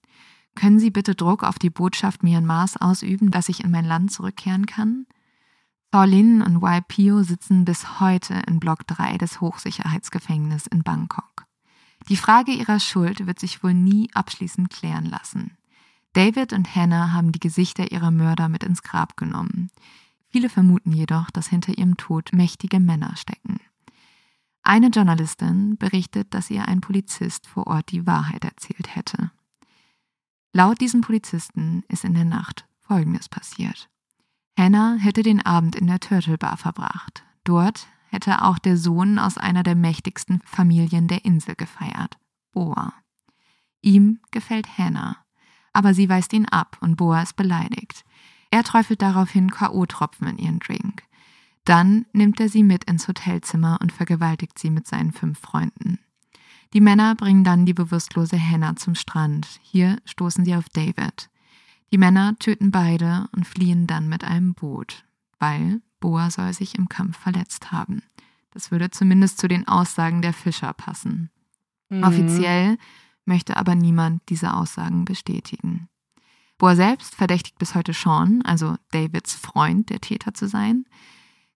Können Sie bitte Druck auf die Botschaft Myanmars ausüben, dass ich in mein Land zurückkehren kann? Pauline und YPO sitzen bis heute in Block 3 des Hochsicherheitsgefängnisses in Bangkok. Die Frage ihrer Schuld wird sich wohl nie abschließend klären lassen. David und Hannah haben die Gesichter ihrer Mörder mit ins Grab genommen. Viele vermuten jedoch, dass hinter ihrem Tod mächtige Männer stecken. Eine Journalistin berichtet, dass ihr ein Polizist vor Ort die Wahrheit erzählt hätte. Laut diesem Polizisten ist in der Nacht Folgendes passiert. Hannah hätte den Abend in der Turtle Bar verbracht. Dort hätte auch der Sohn aus einer der mächtigsten Familien der Insel gefeiert, Boa. Ihm gefällt Hannah, aber sie weist ihn ab und Boa ist beleidigt. Er träufelt daraufhin K.O.-Tropfen in ihren Drink. Dann nimmt er sie mit ins Hotelzimmer und vergewaltigt sie mit seinen fünf Freunden. Die Männer bringen dann die bewusstlose Hannah zum Strand. Hier stoßen sie auf David. Die Männer töten beide und fliehen dann mit einem Boot, weil Boa soll sich im Kampf verletzt haben. Das würde zumindest zu den Aussagen der Fischer passen. Mhm. Offiziell möchte aber niemand diese Aussagen bestätigen. Boa selbst verdächtigt bis heute Sean, also Davids Freund, der Täter zu sein.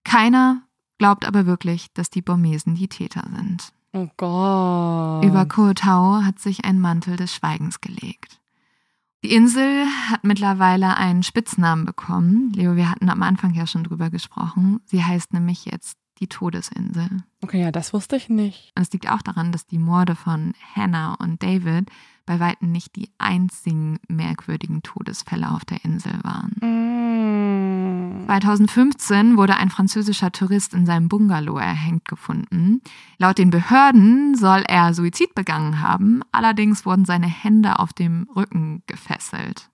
Keiner glaubt aber wirklich, dass die Burmesen die Täter sind. Oh Gott. Über Koh Tao hat sich ein Mantel des Schweigens gelegt. Die Insel hat mittlerweile einen Spitznamen bekommen. Leo, wir hatten am Anfang ja schon drüber gesprochen. Sie heißt nämlich jetzt die Todesinsel. Okay, ja, das wusste ich nicht. Und es liegt auch daran, dass die Morde von Hannah und David bei weitem nicht die einzigen merkwürdigen Todesfälle auf der Insel waren. Mm. 2015 wurde ein französischer Tourist in seinem Bungalow erhängt gefunden. Laut den Behörden soll er Suizid begangen haben, allerdings wurden seine Hände auf dem Rücken gefesselt.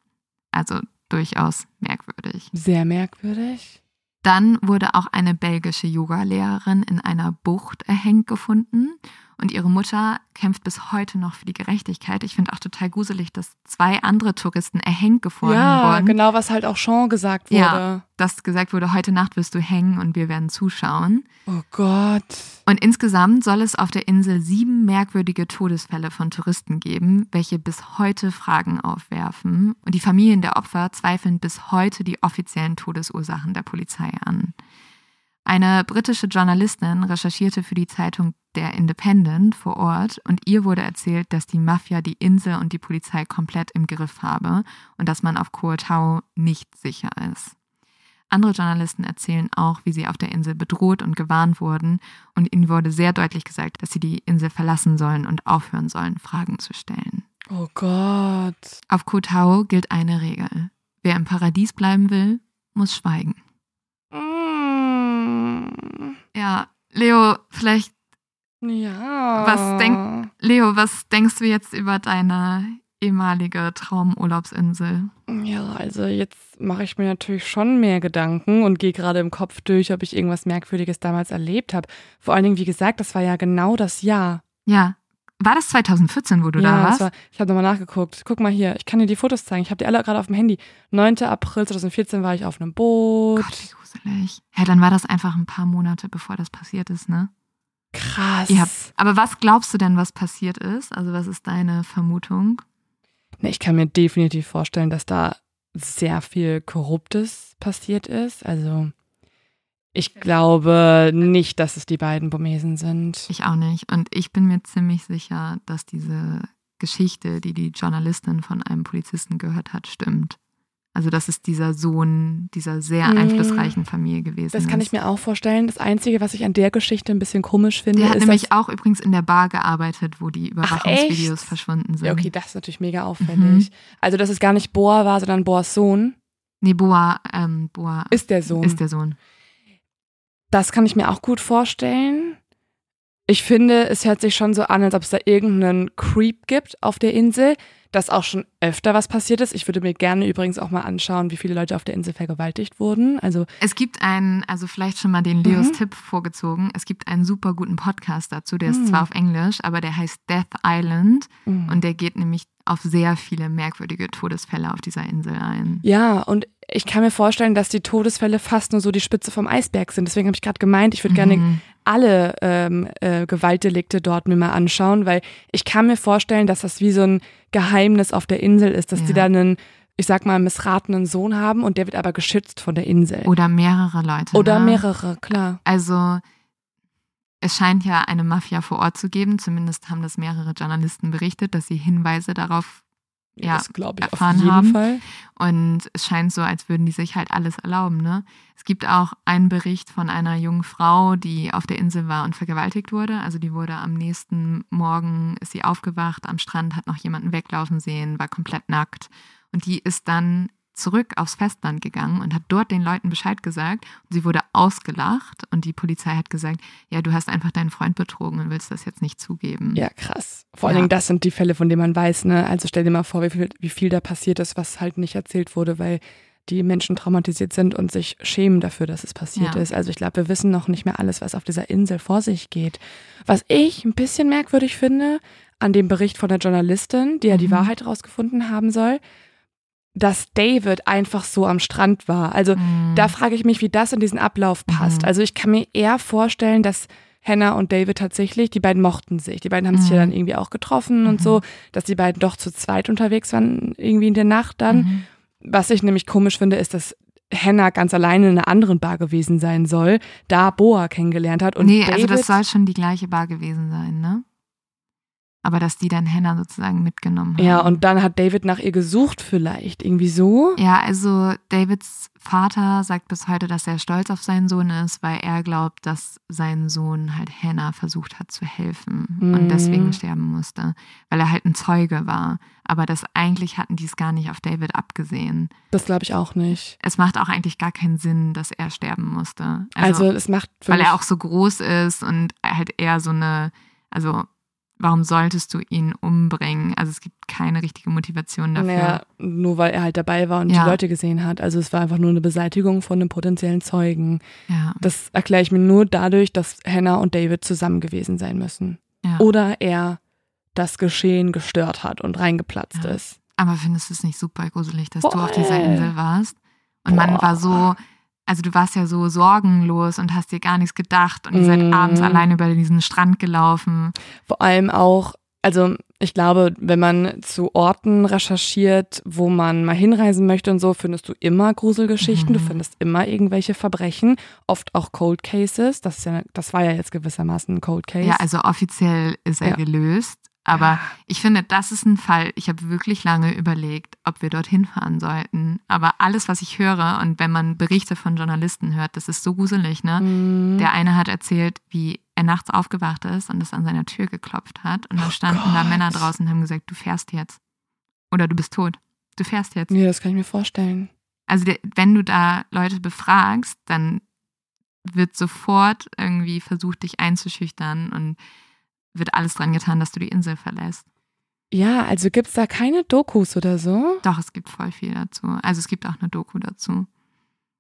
Also durchaus merkwürdig. Sehr merkwürdig. Dann wurde auch eine belgische Yogalehrerin in einer Bucht erhängt gefunden und ihre Mutter kämpft bis heute noch für die Gerechtigkeit. Ich finde auch total gruselig, dass zwei andere Touristen erhängt gefunden ja, wurden. Ja, genau, was halt auch Sean gesagt wurde. Ja, dass gesagt wurde, heute Nacht wirst du hängen und wir werden zuschauen. Oh Gott. Und insgesamt soll es auf der Insel sieben merkwürdige Todesfälle von Touristen geben, welche bis heute Fragen aufwerfen. Und die Familien der Opfer zweifeln bis heute die offiziellen Todesursachen der Polizei an. Eine britische Journalistin recherchierte für die Zeitung Der Independent vor Ort und ihr wurde erzählt, dass die Mafia die Insel und die Polizei komplett im Griff habe und dass man auf Koh Tao nicht sicher ist. Andere Journalisten erzählen auch, wie sie auf der Insel bedroht und gewarnt wurden und ihnen wurde sehr deutlich gesagt, dass sie die Insel verlassen sollen und aufhören sollen, Fragen zu stellen. Oh Gott. Auf Koh Tao gilt eine Regel. Wer im Paradies bleiben will, muss schweigen. Ja, Leo, vielleicht, Ja. Was denk- Leo, was denkst du jetzt über deine ehemalige Traumurlaubsinsel? Ja, also jetzt mache ich mir natürlich schon mehr Gedanken und gehe gerade im Kopf durch, ob ich irgendwas Merkwürdiges damals erlebt habe. Vor allen Dingen, wie gesagt, das war ja genau das Jahr. Ja, war das 2014, wo du ja, da warst? war, ich habe nochmal nachgeguckt. Guck mal hier, ich kann dir die Fotos zeigen. Ich habe die alle gerade auf dem Handy. 9. April 2014 war ich auf einem Boot. Gott, wie gruselig. Ja, dann war das einfach ein paar Monate, bevor das passiert ist, ne? Krass. Habt- Aber was glaubst du denn, was passiert ist? Also was ist deine Vermutung? Ne, ich kann mir definitiv vorstellen, dass da sehr viel Korruptes passiert ist. Also ich glaube nicht, dass es die beiden Burmesen sind. Ich auch nicht. Und ich bin mir ziemlich sicher, dass diese Geschichte, die die Journalistin von einem Polizisten gehört hat, stimmt. Also dass es dieser Sohn dieser sehr Mm. einflussreichen Familie gewesen Das ist. kann ich mir auch vorstellen. Das Einzige, was ich an der Geschichte ein bisschen komisch finde, Der hat ist, nämlich auch übrigens in der Bar gearbeitet, wo die Überwachungsvideos echt? verschwunden sind. ja, okay, das ist natürlich mega auffällig. Also, dass es gar nicht Boa war, sondern Boas Sohn, Nee, Boa, ähm, Boa ist der Sohn. ist der Sohn. Das kann ich mir auch gut vorstellen. Ich finde, es hört sich schon so an, als ob es da irgendeinen Creep gibt auf der Insel, dass auch schon öfter was passiert ist. Ich würde mir gerne übrigens auch mal anschauen, wie viele Leute auf der Insel vergewaltigt wurden. Also, Es gibt einen, also vielleicht schon mal den Leos Mhm. Tipp vorgezogen. Es gibt einen super guten Podcast dazu, der ist Mhm. zwar auf Englisch, aber der heißt Death Island mm. und der geht nämlich auf sehr viele merkwürdige Todesfälle auf dieser Insel ein. ja, und ich kann mir vorstellen, dass die Todesfälle fast nur so die Spitze vom Eisberg sind. Deswegen habe ich gerade gemeint, ich würde gerne Mhm. alle ähm, äh, Gewaltdelikte dort mir mal anschauen, weil ich kann mir vorstellen, dass das wie so ein Geheimnis auf der Insel ist, dass die Ja. da einen, ich sag mal, missratenen Sohn haben und der wird aber geschützt von der Insel. Oder mehrere Leute. Oder ne? mehrere, klar. Also es scheint ja eine Mafia vor Ort zu geben. Zumindest haben das mehrere Journalisten berichtet, dass sie Hinweise darauf Ja, glaube ich auf erfahren jeden haben. Fall. Und es scheint so, als würden die sich halt alles erlauben. Ne? Es gibt auch einen Bericht von einer jungen Frau, die auf der Insel war und vergewaltigt wurde. Also die wurde am nächsten Morgen, ist sie aufgewacht am Strand, hat noch jemanden weglaufen sehen, war komplett nackt. Und die ist dann zurück aufs Festland gegangen und hat dort den Leuten Bescheid gesagt. Und sie wurde ausgelacht und die Polizei hat gesagt, ja, du hast einfach deinen Freund betrogen und willst das jetzt nicht zugeben. Ja, krass. Vor allen Ja. Dingen, das sind die Fälle, von denen man weiß, ne? Also stell dir mal vor, wie viel, wie viel da passiert ist, was halt nicht erzählt wurde, weil die Menschen traumatisiert sind und sich schämen dafür, dass es passiert Ja. ist. Also ich glaube, wir wissen noch nicht mehr alles, was auf dieser Insel vor sich geht. Was ich ein bisschen merkwürdig finde an dem Bericht von der Journalistin, die ja die Mhm. Wahrheit rausgefunden haben soll, dass David einfach so am Strand war. Also Mhm. da frage ich mich, wie das in diesen Ablauf passt. Mhm. Also ich kann mir eher vorstellen, dass Hannah und David tatsächlich, die beiden mochten sich. Die beiden haben sich ja Mhm. dann irgendwie auch getroffen und Mhm. so, dass die beiden doch zu zweit unterwegs waren, irgendwie in der Nacht dann. Mhm. Was ich nämlich komisch finde, ist, dass Hannah ganz alleine in einer anderen Bar gewesen sein soll, da Boa kennengelernt hat. Und nee, David, also das soll schon die gleiche Bar gewesen sein, ne? Aber dass die dann Hannah sozusagen mitgenommen haben. ja, und dann hat David nach ihr gesucht vielleicht, irgendwie so. Ja, also Davids Vater sagt bis heute, dass er stolz auf seinen Sohn ist, weil er glaubt, dass sein Sohn halt Hannah versucht hat zu helfen Mhm. und deswegen sterben musste, weil er halt ein Zeuge war. Aber das eigentlich hatten die es gar nicht auf David abgesehen. Das glaube ich auch nicht. Es macht auch eigentlich gar keinen Sinn, dass er sterben musste. Also, es macht weil er auch so groß ist und halt eher so eine, also warum solltest du ihn umbringen? Also es gibt keine richtige Motivation dafür. Naja, nur weil er halt dabei war und Ja. die Leute gesehen hat. Also es war einfach nur eine Beseitigung von einem potenziellen Zeugen. Ja, Das erkläre ich mir nur dadurch, dass Hannah und David zusammen gewesen sein müssen. ja. Oder er das Geschehen gestört hat und reingeplatzt ist. Aber findest du es nicht super gruselig, dass du Voll. auf dieser Insel warst? Und man Boah. war so, also du warst ja so sorgenlos und hast dir gar nichts gedacht und ihr seid Mm. abends allein über diesen Strand gelaufen. Vor allem auch, also ich glaube, wenn man zu Orten recherchiert, wo man mal hinreisen möchte und so, findest du immer Gruselgeschichten, du Mhm. findest immer irgendwelche Verbrechen, oft auch Cold Cases. Das, ist ja, das war ja jetzt gewissermaßen ein Cold Case. Ja, also offiziell ist er Ja. gelöst, Aber ich finde, das ist ein Fall. Ich habe wirklich lange überlegt, ob wir dorthin fahren sollten. Aber alles, was ich höre und wenn man Berichte von Journalisten hört, das ist so gruselig, ne? Mhm. Der eine hat erzählt, wie er nachts aufgewacht ist und es an seiner Tür geklopft hat. Und da Oh standen da Gott. Männer draußen und haben gesagt, du fährst jetzt. Oder du bist tot. Du fährst jetzt. Ja, das kann ich mir vorstellen. Also wenn du da Leute befragst, dann wird sofort irgendwie versucht, dich einzuschüchtern und wird alles dran getan, dass du die Insel verlässt. Ja, also gibt's da keine Dokus oder so? Doch, es gibt voll viel dazu. Also es gibt auch eine Doku dazu.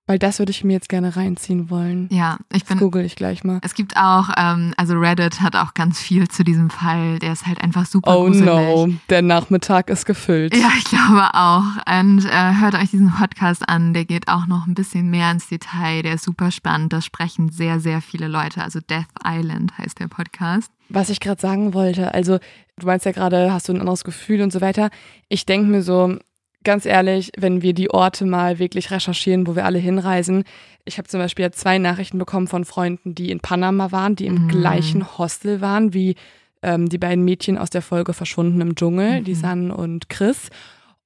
Weil das würde ich mir jetzt gerne reinziehen wollen. Ja, ich Das bin. google ich gleich mal. Es gibt auch, ähm, also Reddit hat auch ganz viel zu diesem Fall. Der ist halt einfach super Oh gruselig. no, der Nachmittag ist gefüllt. Ja, ich glaube auch. Und äh, hört euch diesen Podcast an. Der geht auch noch ein bisschen mehr ins Detail. Der ist super spannend. Da sprechen sehr, sehr viele Leute. Also Death Island heißt der Podcast. Was ich gerade sagen wollte, also du meinst ja gerade, hast du ein anderes Gefühl und so weiter. Ich denke mir so, ganz ehrlich, wenn wir die Orte mal wirklich recherchieren, wo wir alle hinreisen. Ich habe zum Beispiel zwei Nachrichten bekommen von Freunden, die in Panama waren, die im Mhm. gleichen Hostel waren wie ähm, die beiden Mädchen aus der Folge Verschwunden im Dschungel, die Mhm. San und Chris.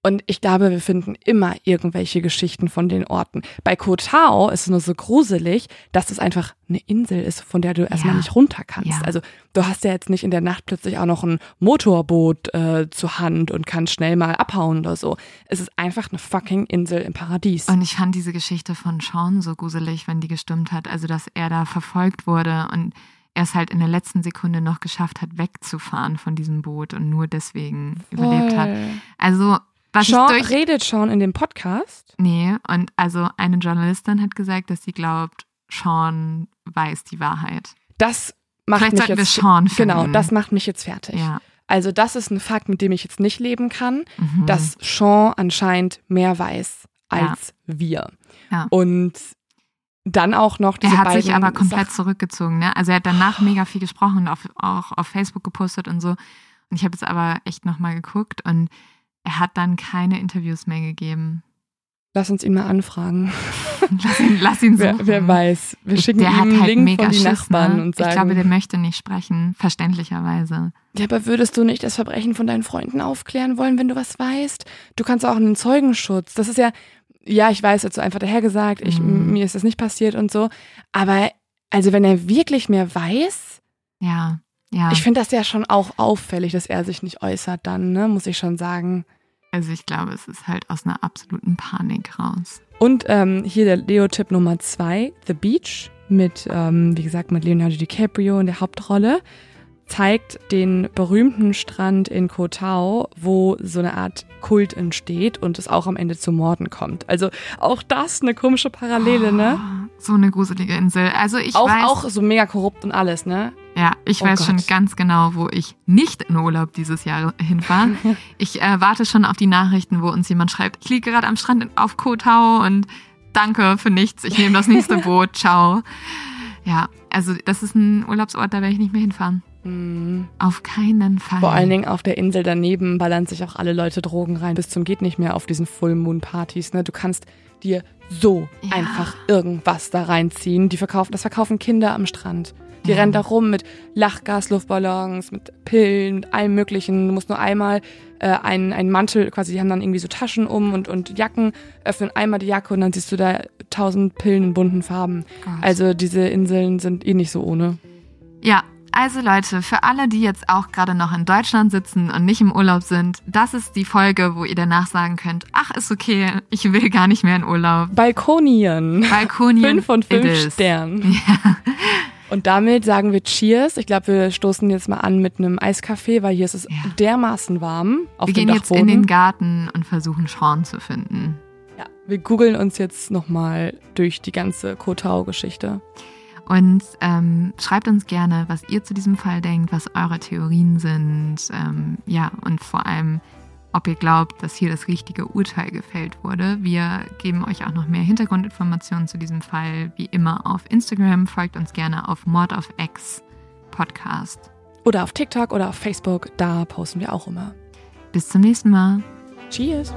Und ich glaube, wir finden immer irgendwelche Geschichten von den Orten. Bei Koh Tao ist es nur so gruselig, dass es einfach eine Insel ist, von der du erstmal Ja. nicht runter kannst. Ja. Also du hast ja jetzt nicht in der Nacht plötzlich auch noch ein Motorboot äh, zur Hand und kannst schnell mal abhauen oder so. Es ist einfach eine fucking Insel im Paradies. Und ich fand diese Geschichte von Sean so gruselig, wenn die gestimmt hat. Also, dass er da verfolgt wurde und er es halt in der letzten Sekunde noch geschafft hat, wegzufahren von diesem Boot und nur deswegen überlebt hat. Voll. Also, was Sean, durch. redet Sean in dem Podcast? Nee, und also eine Journalistin hat gesagt, dass sie glaubt, Sean weiß die Wahrheit. Das macht Vielleicht mich sollten wir jetzt Sean finden. Genau, das macht mich jetzt fertig. Ja. Also das ist ein Fakt, mit dem ich jetzt nicht leben kann, Mhm. dass Sean anscheinend mehr weiß als wir. Ja. Und dann auch noch diese Er hat sich aber komplett Sachen- zurückgezogen. Ne? Also er hat danach mega viel gesprochen und auf, auch auf Facebook gepostet und so. Und ich habe jetzt aber echt nochmal geguckt und er hat dann keine Interviews mehr gegeben. Lass uns ihn mal anfragen. Lass ihn, lass ihn suchen. Wer, wer weiß. Wir Ich- schicken ihm einen halt Link von die Schiss, Nachbarn ne? und sagen. Ich glaube, der möchte nicht sprechen, verständlicherweise. ja, aber würdest du nicht das Verbrechen von deinen Freunden aufklären wollen, wenn du was weißt? Du kannst auch einen Zeugenschutz. Das ist ja, ja, ich weiß, jetzt so einfach dahergesagt, ich, Mhm. mir ist das nicht passiert und so. Aber also wenn er wirklich mehr weiß, Ja, ja. Ich finde das ja schon auch auffällig, dass er sich nicht äußert dann, ne, muss ich schon sagen. also ich glaube, es ist halt aus einer absoluten Panik raus. Und ähm, hier der Leo-Tipp Nummer zwei, The Beach, mit, ähm, wie gesagt, mit Leonardo DiCaprio in der Hauptrolle, zeigt den berühmten Strand in Koh Tao, wo so eine Art Kult entsteht und es auch am Ende zu Morden kommt. Also auch das eine komische Parallele, ne? Oh, so eine gruselige Insel. Also ich Auch, weiß, auch so mega korrupt und alles, ne? Ja, ich Oh weiß schon Gott. ganz genau, wo ich nicht in Urlaub dieses Jahr hinfahre. ich äh, warte schon auf die Nachrichten, wo uns jemand schreibt, ich liege gerade am Strand auf Koh Tao und danke für nichts, ich nehme das nächste Boot, ciao. Ja, also das ist ein Urlaubsort, da werde ich nicht mehr hinfahren. Mhm. Auf keinen Fall. Vor allen Dingen auf der Insel daneben ballern sich auch alle Leute Drogen rein. Bis zum geht nicht mehr auf diesen Full Moon Partys. Ne? Du kannst dir so Ja. einfach irgendwas da reinziehen. Die verkaufen, das verkaufen Kinder am Strand. Die Ja. rennen da rum mit Lachgas, Luftballons, mit Pillen, mit allem Möglichen. Du musst nur einmal äh, einen, einen Mantel, quasi, die haben dann irgendwie so Taschen um und, und Jacken, öffnen einmal die Jacke und dann siehst du da tausend Pillen in bunten Farben. Gott. Also diese Inseln sind eh nicht so ohne. Ja, also Leute, für alle, die jetzt auch gerade noch in Deutschland sitzen und nicht im Urlaub sind, das ist die Folge, wo ihr danach sagen könnt, ach, ist okay, ich will gar nicht mehr in Urlaub. Balkonien. Balkonien. Fünf von fünf. Sternen. Ja. Und damit sagen wir Cheers. Ich glaube, wir stoßen jetzt mal an mit einem Eiskaffee, weil hier ist es Ja. dermaßen warm auf Wir dem gehen jetzt in Dachboden. den Garten und versuchen Sean zu finden. ja, wir googeln uns jetzt nochmal durch die ganze Kotau-Geschichte. Und ähm, schreibt uns gerne, was ihr zu diesem Fall denkt, was eure Theorien sind. Ähm, ja, und vor allem, ob ihr glaubt, dass hier das richtige Urteil gefällt wurde. Wir geben euch auch noch mehr Hintergrundinformationen zu diesem Fall, wie immer auf Instagram. Folgt uns gerne auf Mord of X Podcast. Oder auf TikTok oder auf Facebook, da posten wir auch immer. Bis zum nächsten Mal. Cheers!